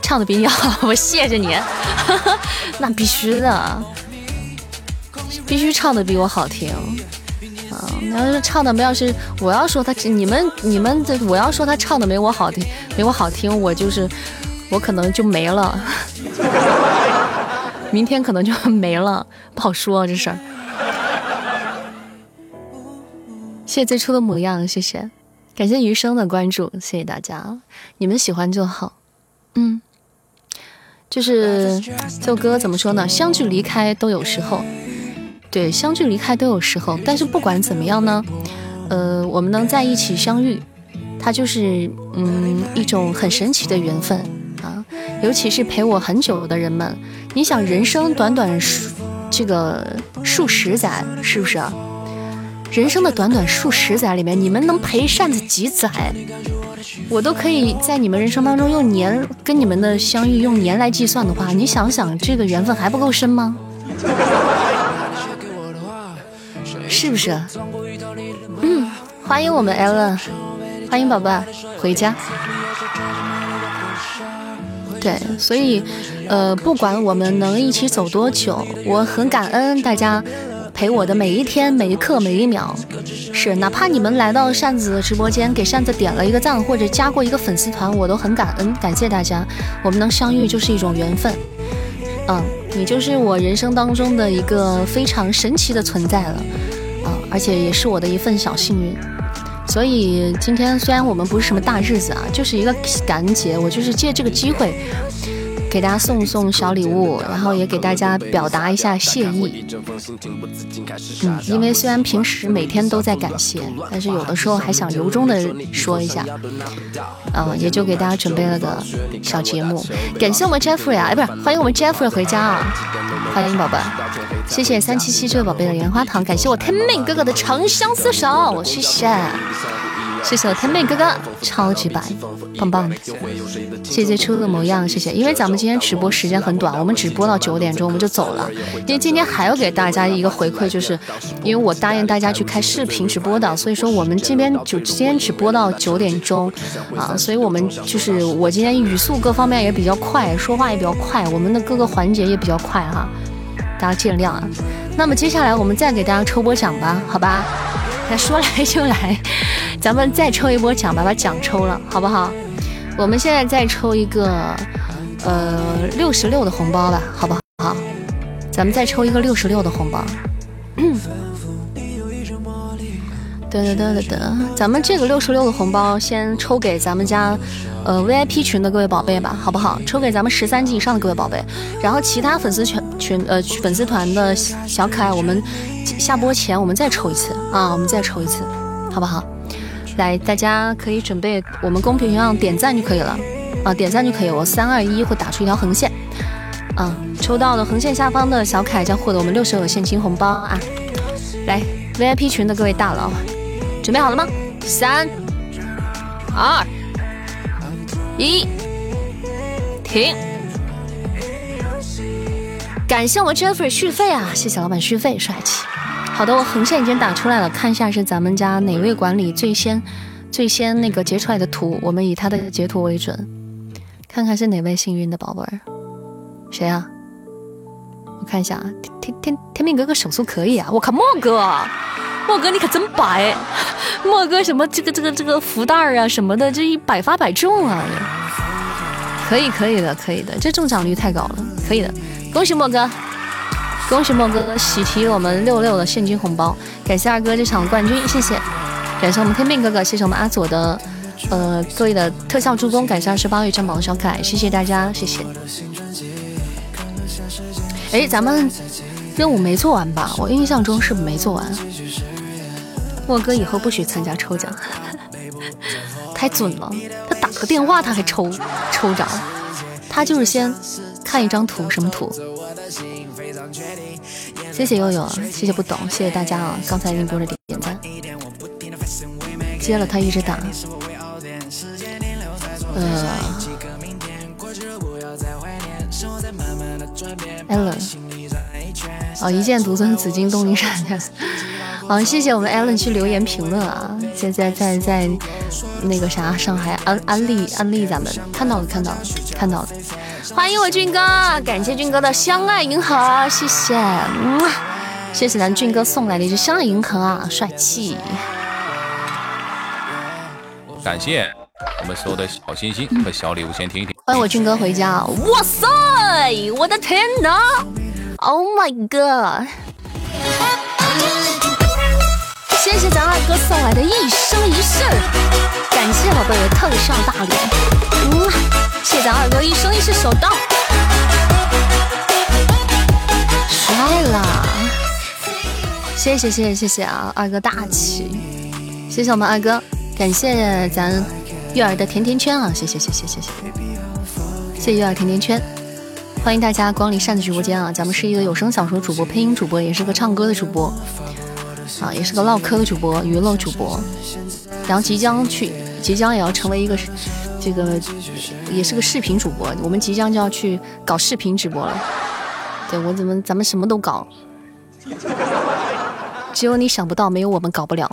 唱的比你好，我谢谢你，那必须的，必须唱的比我好听。啊，要是唱的没要是我要说他你们你们这我要说他唱的没我好听没我好听，我就是。我可能就没了，明天可能就没了，不好说这事儿。谢谢最初的模样，谢谢，感谢余生的关注，谢谢大家，你们喜欢就好。嗯，就是这首歌怎么说呢？相聚离开都有时候，对，相聚离开都有时候。但是不管怎么样呢，呃，我们能在一起相遇，它就是嗯一种很神奇的缘分。啊，尤其是陪我很久的人们，你想，人生短短数这个数十载，是不是？人生的短短数十载里面，你们能陪扇子几载？我都可以在你们人生当中用年跟你们的相遇用年来计算的话，你想想，这个缘分还不够深吗？是不是？嗯，欢迎我们 Ellen，欢迎宝宝回家。对，所以，呃，不管我们能一起走多久，我很感恩大家陪我的每一天、每一刻、每一秒。是，哪怕你们来到扇子的直播间，给扇子点了一个赞，或者加过一个粉丝团，我都很感恩，感谢大家。我们能相遇就是一种缘分。嗯，你就是我人生当中的一个非常神奇的存在了，而且也是我的一份小幸运。所以今天虽然我们不是什么大日子啊，就是一个感恩节，我就是借这个机会，给大家送送小礼物，然后也给大家表达一下谢意。嗯，因为虽然平时每天都在感谢，但是有的时候还想由衷的说一下。嗯，也就给大家准备了个小节目。感谢我们 Jeffrey 啊，哎，不是，欢迎我们 Jeffrey 回家啊！欢迎宝贝，谢谢三七七这位宝贝的棉花糖，感谢我天命哥哥的长相厮守，谢谢。谢谢我天妹哥哥，超级白，棒棒的。谢谢初的模样，谢谢。因为咱们今天直播时间很短，我们只播到九点钟我们就走了。因为今天还要给大家一个回馈，就是因为我答应大家去开视频直播的，所以说我们这边就今天只播到九点钟啊。所以我们就是我今天语速各方面也比较快，说话也比较快，我们的各个环节也比较快哈，大家见谅啊。那么接下来我们再给大家抽波奖吧，好吧？那说来就来。咱们再抽一波奖吧，把奖抽了，好不好？我们现在再抽一个，呃，六十六的红包吧，好不好？咱们再抽一个六十六的红包。得得得得得，咱们这个六十六的红包先抽给咱们家，呃，VIP 群的各位宝贝吧，好不好？抽给咱们十三级以上的各位宝贝，然后其他粉丝群群呃粉丝团的小可爱，我们下播前我们再抽一次啊，我们再抽一次，好不好？来，大家可以准备我们公屏上点赞就可以了啊，点赞就可以。我三二一会打出一条横线，啊，抽到的横线下方的小可爱将获得我们六十个现金红包啊！来，VIP 群的各位大佬，准备好了吗？三二一，停！感谢我 Jeffrey 续费啊，谢谢老板续费，帅气。好的，我横线已经打出来了，看一下是咱们家哪位管理最先最先那个截出来的图，我们以他的截图为准，看看是哪位幸运的宝贝儿，谁啊？我看一下啊，天天天命哥哥手速可以啊，我靠，莫哥，莫哥你可真白，莫哥什么这个这个这个福袋啊什么的，这一百发百中啊，可以可以的可以的，这中奖率太高了，可以的，恭喜莫哥。恭喜莫哥喜提我们六六的现金红包，感谢二哥这场冠军，谢谢。感谢我们天命哥哥，谢谢我们阿左的呃各位的特效助攻，感谢二十八位占宝的小可爱，谢谢大家，谢谢。哎，咱们任务没做完吧？我印象中是没做完。莫哥以后不许参加抽奖，太准了，他打个电话他还抽抽着，他就是先看一张图，什么图？谢谢悠悠，谢谢不懂，谢谢大家啊！刚才那波的点点赞，接了他一直打，呃，Allen，哦，一剑独尊紫金东临闪电，好，谢谢我们 Allen 去留言评论啊，在在在在那个啥上海安安利安利咱们，看到了看到了看到了。欢迎我俊哥，感谢俊哥的相爱银河，谢谢，谢谢咱俊哥送来的一只相爱银河啊，帅气！感谢我们所有的小心心和小礼物，先听一听。欢迎我俊哥回家，哇塞，我的天呐，Oh my god！谢谢咱二哥送来的一生一世，感谢宝贝的特效大礼，嗯，谢咱二哥一生一世首刀，帅啦！谢谢谢谢谢谢啊，二哥大气，谢谢我们二哥，感谢咱月儿的甜甜圈啊，谢谢谢谢谢谢，谢谢月儿甜甜圈，欢迎大家光临扇子直播间啊，咱们是一个有声小说主播、配音主播，也是个唱歌的主播。啊，也是个唠嗑的主播，娱乐主播，然后即将去，即将也要成为一个这个，也是个视频主播。我们即将就要去搞视频直播了。对我怎么咱们什么都搞，只有你想不到，没有我们搞不了。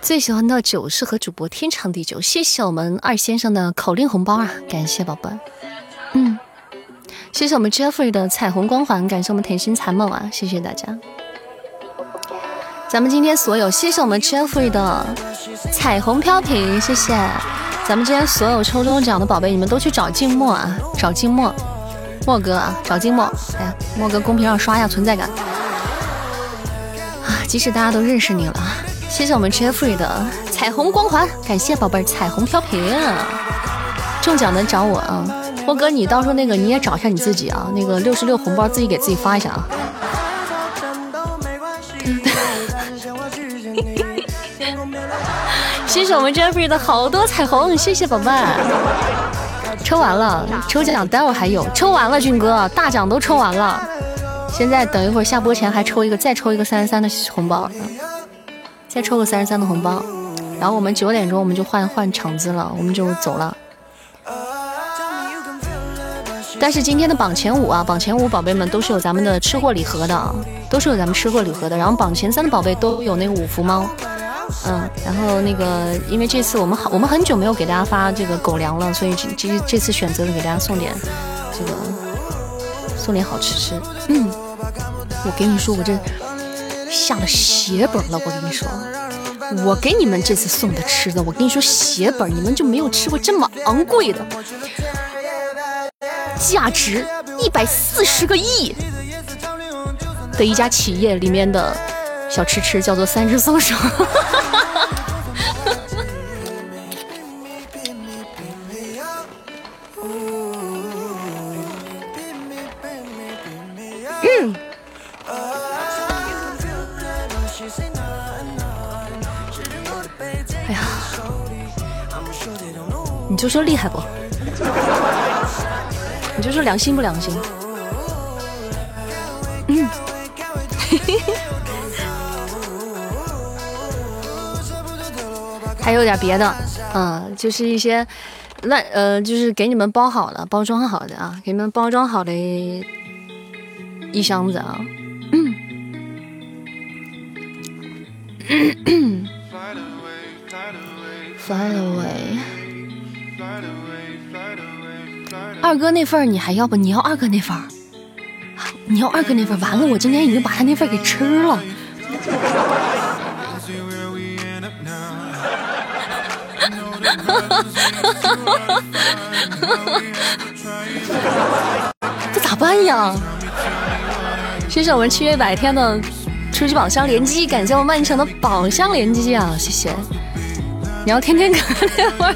最喜欢的酒是和主播天长地久。谢谢我们二先生的口令红包啊，感谢宝贝。嗯，谢谢我们 Jeffrey 的彩虹光环，感谢我们甜心残梦啊，谢谢大家。咱们今天所有，谢谢我们 Jeffrey 的彩虹飘屏，谢谢。咱们今天所有抽中奖的宝贝，你们都去找静默啊，找静默，莫哥啊，找静默。哎呀，莫哥公屏上刷一下存在感啊！即使大家都认识你了，谢谢我们 Jeffrey 的彩虹光环，感谢宝贝彩虹飘屏。中奖的找我啊，波哥，你到时候那个你也找一下你自己啊，那个六十六红包自己给自己发一下啊。谢谢我们 Jeffrey 的好多彩虹，谢谢宝贝。抽完了，抽奖待会还有，抽完了，俊哥，大奖都抽完了。现在等一会儿下播前还抽一个，再抽一个三十三的红包，再抽个三十三的红包，然后我们九点钟我们就换换场子了，我们就走了。但是今天的榜前五啊，榜前五宝贝们都是有咱们的吃货礼盒的，都是有咱们吃货礼盒的。然后榜前三的宝贝都有那个五福猫，嗯，然后那个因为这次我们好，我们很久没有给大家发这个狗粮了，所以这这这次选择了给大家送点这个送点好吃吃。嗯，我跟你说，我这下了血本了，我跟你说，我给你们这次送的吃的，我跟你说血本，你们就没有吃过这么昂贵的。价值一百四十个亿的一家企业里面的小吃吃，叫做三只松鼠。就说厉害不？你就说良心不良心？嗯，还有点别的，嗯，就是一些乱呃，就是给你们包好了、包装好的啊，给你们包装好的一箱子啊。嗯。Fly away。二哥那份儿你还要不？你要二哥那份儿？你要二哥那份儿？完了，我今天已经把他那份儿给吃了。这咋办呀？谢谢我们七月百天的初级宝箱连击，感谢我曼城的宝箱连击啊！谢谢。你要天天哥那份儿？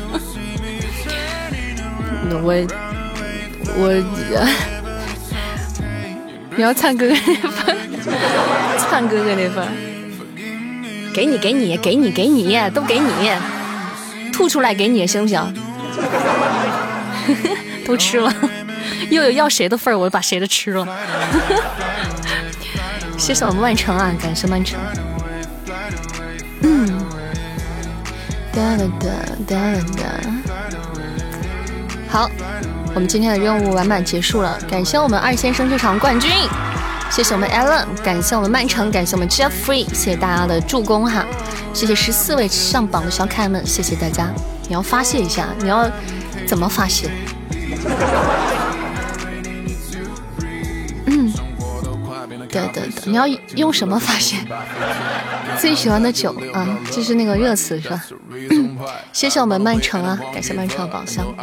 我。我，你要灿哥哥那份，灿哥哥那份，给你给你给你给你都给你，吐出来给你行不行？都吃了，又有要谁的份儿，我就把谁的吃了。谢谢我们万城啊，感谢万成。嗯，哒哒哒哒哒，好。我们今天的任务完满结束了，感谢我们二先生这场冠军，谢谢我们 Allen，感谢我们曼城，感谢我们 Jeffrey，谢谢大家的助攻哈，谢谢十四位上榜的小可爱们，谢谢大家。你要发泄一下，你要怎么发泄？对对对，你要用什么发泄？最喜欢的酒啊，就是那个热词是吧？谢谢我们曼城啊，感谢曼城的宝箱。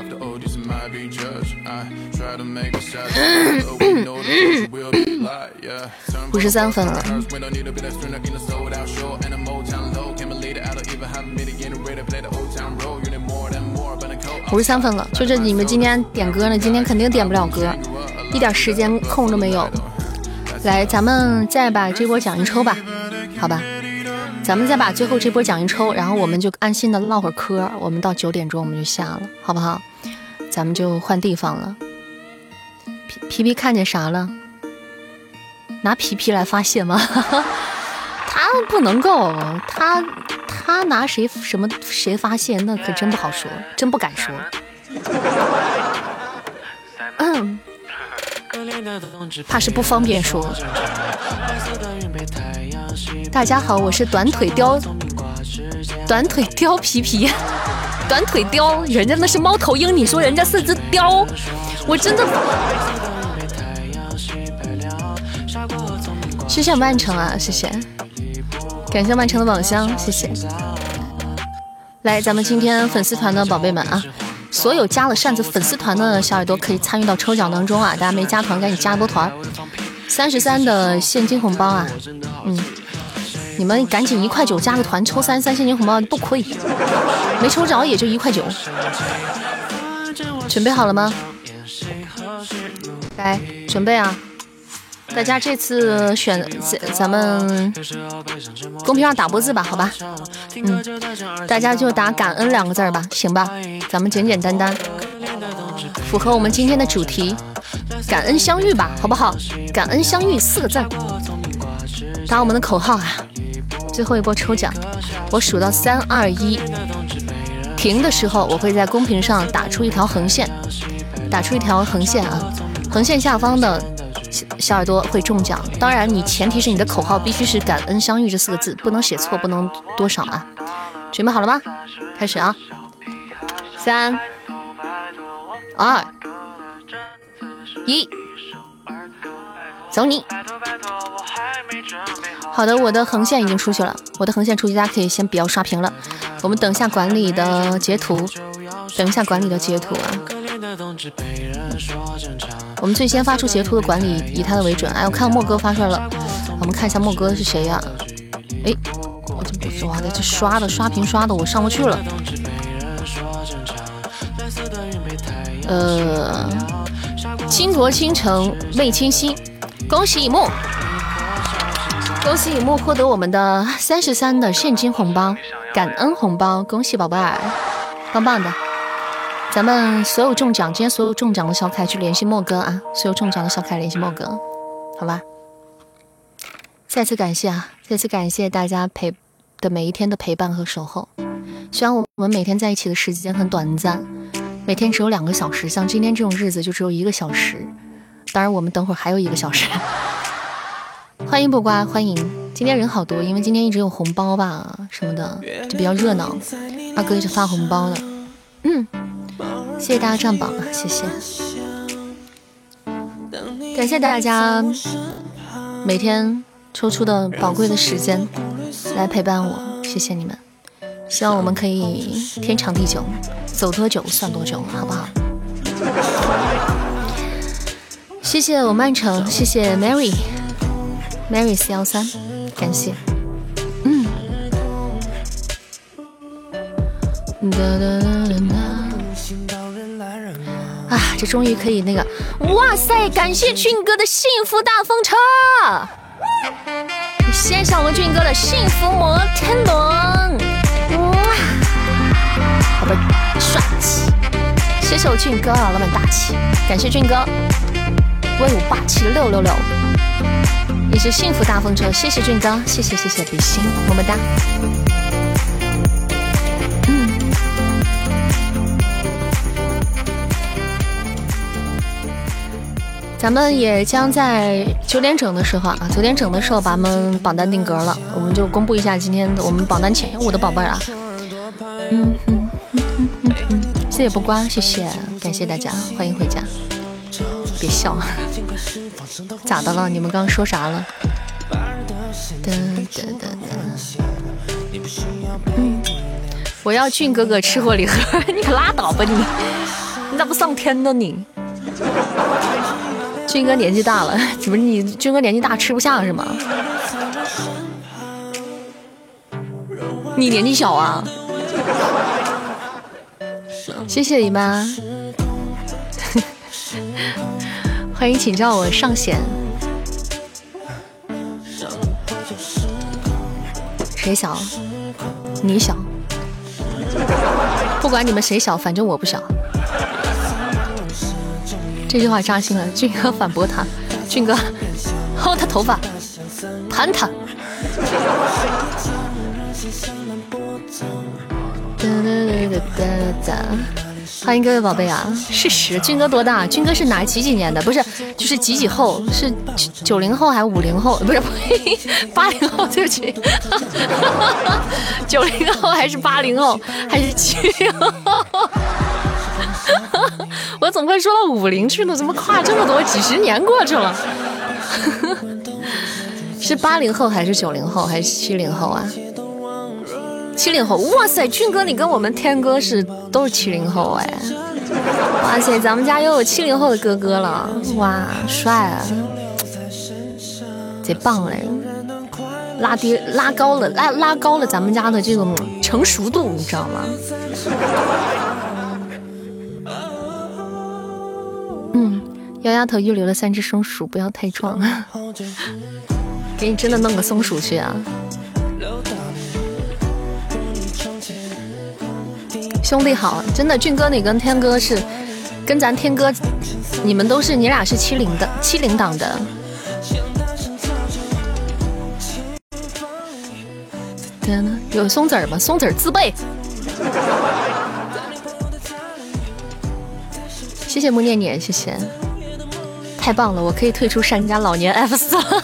五十三分了，五十三分了，就这你们今天点歌呢，今天肯定点不了歌，一点时间空都没有。来，咱们再把这波奖一抽吧，好吧，咱们再把最后这波奖一抽，然后我们就安心的唠会儿嗑，我们到九点钟我们就下了，好不好？咱们就换地方了。皮皮皮看见啥了？拿皮皮来发泄吗？他不能够，他他拿谁什么谁发泄，那可真不好说，真不敢说。嗯。怕是不方便说。大家好，我是短腿貂，短腿貂皮皮，短腿貂，人家那是猫头鹰，你说人家是只貂，我真的。谢谢曼城啊，谢谢，感谢曼城的宝箱，谢谢。来，咱们今天粉丝团的宝贝们啊。所有加了扇子粉丝团的小耳朵可以参与到抽奖当中啊！大家没加团赶紧加波团，三十三的现金红包啊！嗯，你们赶紧一块九加个团，抽三十三现金红包不亏，没抽着也就一块九。准备好了吗？来准备啊！大家这次选咱咱们公屏上打波字吧，好吧？嗯，大家就打感恩两个字吧，行吧？咱们简简单单，符合我们今天的主题，感恩相遇吧，好不好？感恩相遇四个字，打我们的口号啊！最后一波抽奖，我数到三二一，停的时候我会在公屏上打出一条横线，打出一条横线啊，横线下方的。小耳朵会中奖，当然你前提是你的口号必须是“感恩相遇”这四个字，不能写错，不能多少啊！准备好了吗？开始啊！三、二、一，走你！好的，我的横线已经出去了，我的横线出去，大家可以先不要刷屏了。我们等一下管理的截图，等一下管理的截图啊。我们最先发出截图的管理以他的为准。哎，我看到莫哥发出来了，我们看一下莫哥是谁呀？哎，我这不是哇，这刷的刷屏刷的我上不去了。呃，倾国倾城媚清新，恭喜一木，恭喜一木获得我们的三十三的现金红包，感恩红包，恭喜宝贝儿，棒棒的。咱们所有中奖，今天所有中奖的小可爱去联系莫哥啊！所有中奖的小可爱联系莫哥，好吧？再次感谢啊！再次感谢大家陪的每一天的陪伴和守候。虽然我们每天在一起的时间很短暂，每天只有两个小时，像今天这种日子就只有一个小时。当然，我们等会儿还有一个小时。欢迎不瓜，欢迎！今天人好多，因为今天一直有红包吧什么的，就比较热闹。二哥一直发红包的，嗯。谢谢大家占榜！谢谢，感谢大家每天抽出的宝贵的时间来陪伴我，谢谢你们。希望我们可以天长地久，走多久算多久，好不好？谢谢我曼城，谢谢 Mary，Mary 四幺三，感谢。嗯。啊，这终于可以那个！哇塞，感谢俊哥的幸福大风车，谢谢我们俊哥的幸福摩天轮，哇，好的，帅气！谢谢我俊哥啊，老板大气，感谢俊哥，威武霸气六六六，也是幸福大风车，谢谢俊哥，谢谢谢谢比心，么么哒。咱们也将在九点整的时候啊，九点整的时候把我们榜单定格了，我们就公布一下今天的我们榜单前五的宝贝儿啊。嗯嗯嗯嗯嗯，谢谢不关，谢谢，感谢大家，欢迎回家。别笑，咋的了？你们刚刚说啥了？我要俊哥哥吃货礼盒，你可拉倒吧你，你咋不上天呢你？军哥年纪大了，怎 么你军哥年纪大吃不下是吗？你年纪小啊？谢谢姨妈，欢迎请叫我上弦。谁小？你小。不管你们谁小，反正我不小。这句话扎心了，俊哥反驳他，俊哥薅他头发，盘他。欢迎各位宝贝啊！事实，俊哥多大？俊哥是哪几几年的？不是，就是几几后？是九零后还是五零后？不是，八零后？对不起，九零后还是八零后还是七零后？我总会说到五零去呢，怎么跨这么多？几十年过去了，是八零后还是九零后还是七零后啊？七零后，哇塞，俊哥你跟我们天哥是都是七零后哎，哇塞，咱们家又有七零后的哥哥了，哇，帅啊，贼棒嘞，拉低拉高了拉拉高了咱们家的这个成熟度，你知道吗？嗯幺丫头预留了三只松鼠，不要太壮。给你真的弄个松鼠去啊！兄弟好，真的俊哥你跟天哥是，跟咱天哥，你们都是你俩是七零的七零档的。天呐，有松子儿吗？松子儿自备。谢谢木念念，谢谢，太棒了，我可以退出善家老年 F 四了。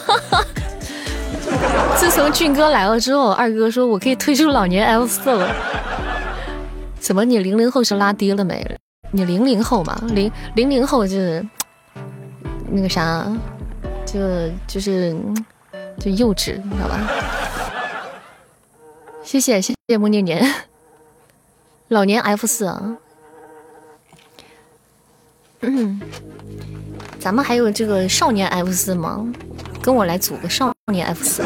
自从俊哥来了之后，二哥说我可以退出老年 F 四了。怎么你零零后是拉低了没？你零零后嘛，零零零后就是那个啥，就就是就幼稚，你知道吧？谢谢谢谢木念念，老年 F 四啊，嗯，咱们还有这个少年 F 四吗？跟我来组个少年 F 四。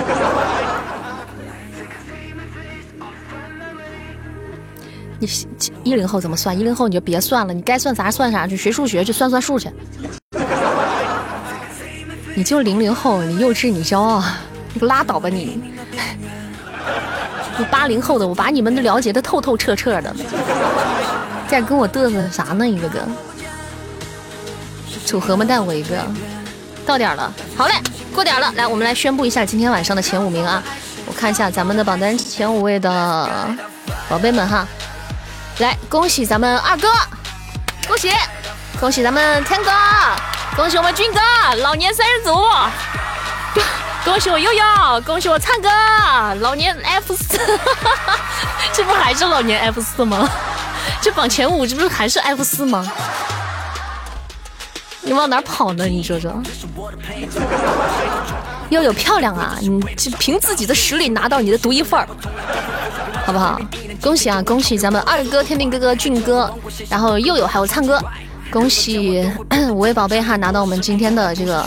你一零后怎么算？一零后你就别算了，你该算啥算啥去，学数学去，算算数去。你就零零后，你幼稚，你骄傲，你拉倒吧你。你八零后的，我把你们都了解的透透彻彻的，在跟我嘚瑟啥呢？一个个，煮荷包蛋我一个，到点了，好嘞，过点了，来，我们来宣布一下今天晚上的前五名啊！我看一下咱们的榜单前五位的宝贝们哈，来，恭喜咱们二哥，恭喜，恭喜咱们天哥，恭喜我们军哥，老年三人组。恭喜我悠悠，恭喜我灿哥，老年 F 四，这不还是老年 F 四吗？这榜前五，这不是还是 F 四吗？你往哪跑呢？你说说。又有漂亮啊，你就凭自己的实力拿到你的独一份儿，好不好？恭喜啊，恭喜咱们二哥、天命哥哥、俊哥，然后又有还有灿哥，恭喜 五位宝贝哈，拿到我们今天的这个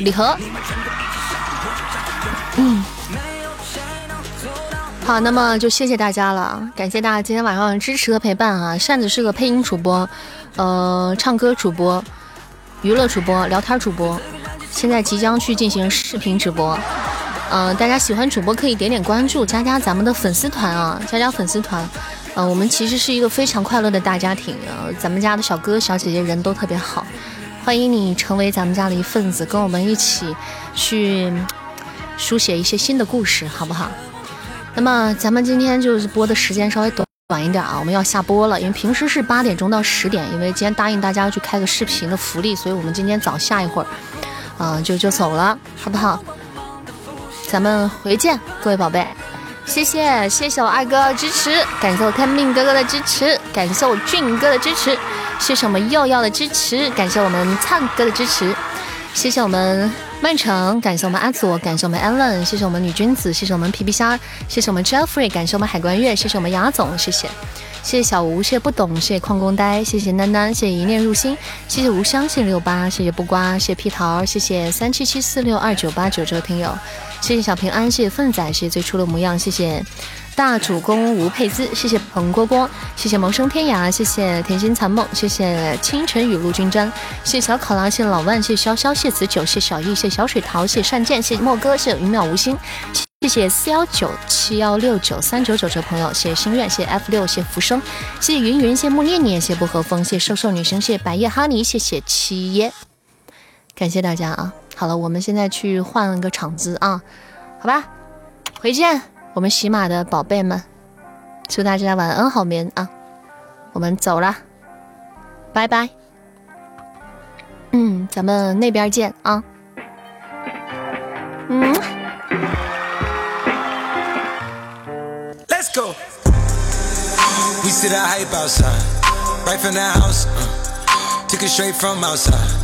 礼盒。嗯，好，那么就谢谢大家了，感谢大家今天晚上的支持和陪伴啊！扇子是个配音主播，呃，唱歌主播，娱乐主播，聊天主播，现在即将去进行视频直播，呃，大家喜欢主播可以点点关注，加加咱们的粉丝团啊，加加粉丝团，呃，我们其实是一个非常快乐的大家庭，呃，咱们家的小哥小姐姐人都特别好，欢迎你成为咱们家的一份子，跟我们一起去。书写一些新的故事，好不好？那么咱们今天就是播的时间稍微短晚一点啊，我们要下播了，因为平时是八点钟到十点，因为今天答应大家要去开个视频的福利，所以我们今天早下一会儿，啊，就就走了，好不好？咱们回见，各位宝贝，谢谢谢谢我二哥支持，感谢我天命哥哥的支持，感谢我俊哥的支持，谢谢我们耀耀的支持，感谢我们灿哥的支持，谢谢我们。曼城，感谢我们阿左，感谢我们 Allen，谢谢我们女君子，谢谢我们皮皮虾，谢谢我们 Jeffrey，感谢我们海关月，谢谢我们雅总，谢谢，谢谢小吴，谢谢不懂，谢谢矿工呆，谢谢囡囡，谢谢一念入心，谢谢无香，谢谢六八，谢谢不瓜，谢谢皮桃，谢谢三七七四六二九八九这位听友，谢谢小平安，谢谢粪仔，谢谢最初的模样，谢谢。大主公吴佩兹，谢谢彭蝈蝈，谢谢萌生天涯，谢谢甜心残梦，谢谢清晨雨露均沾，谢谢小考拉，谢谢老万，谢谢潇潇，谢子九，谢小易，谢小水桃，谢善剑，谢莫哥，谢云渺无心，谢谢四幺九七幺六九三九九这朋友，谢谢心愿，谢谢 F 六，谢浮生，谢谢云云，谢木念念，谢谢薄荷风，谢瘦瘦女生，谢谢白夜哈尼，谢谢七爷，感谢大家啊！好了，我们现在去换个场子啊，好吧，回见。我们喜马的宝贝们，祝大家晚安好眠啊！我们走了，拜拜。嗯，咱们那边见啊。嗯。Let's go. We see the hype outside, right from the house. Took it straight from outside.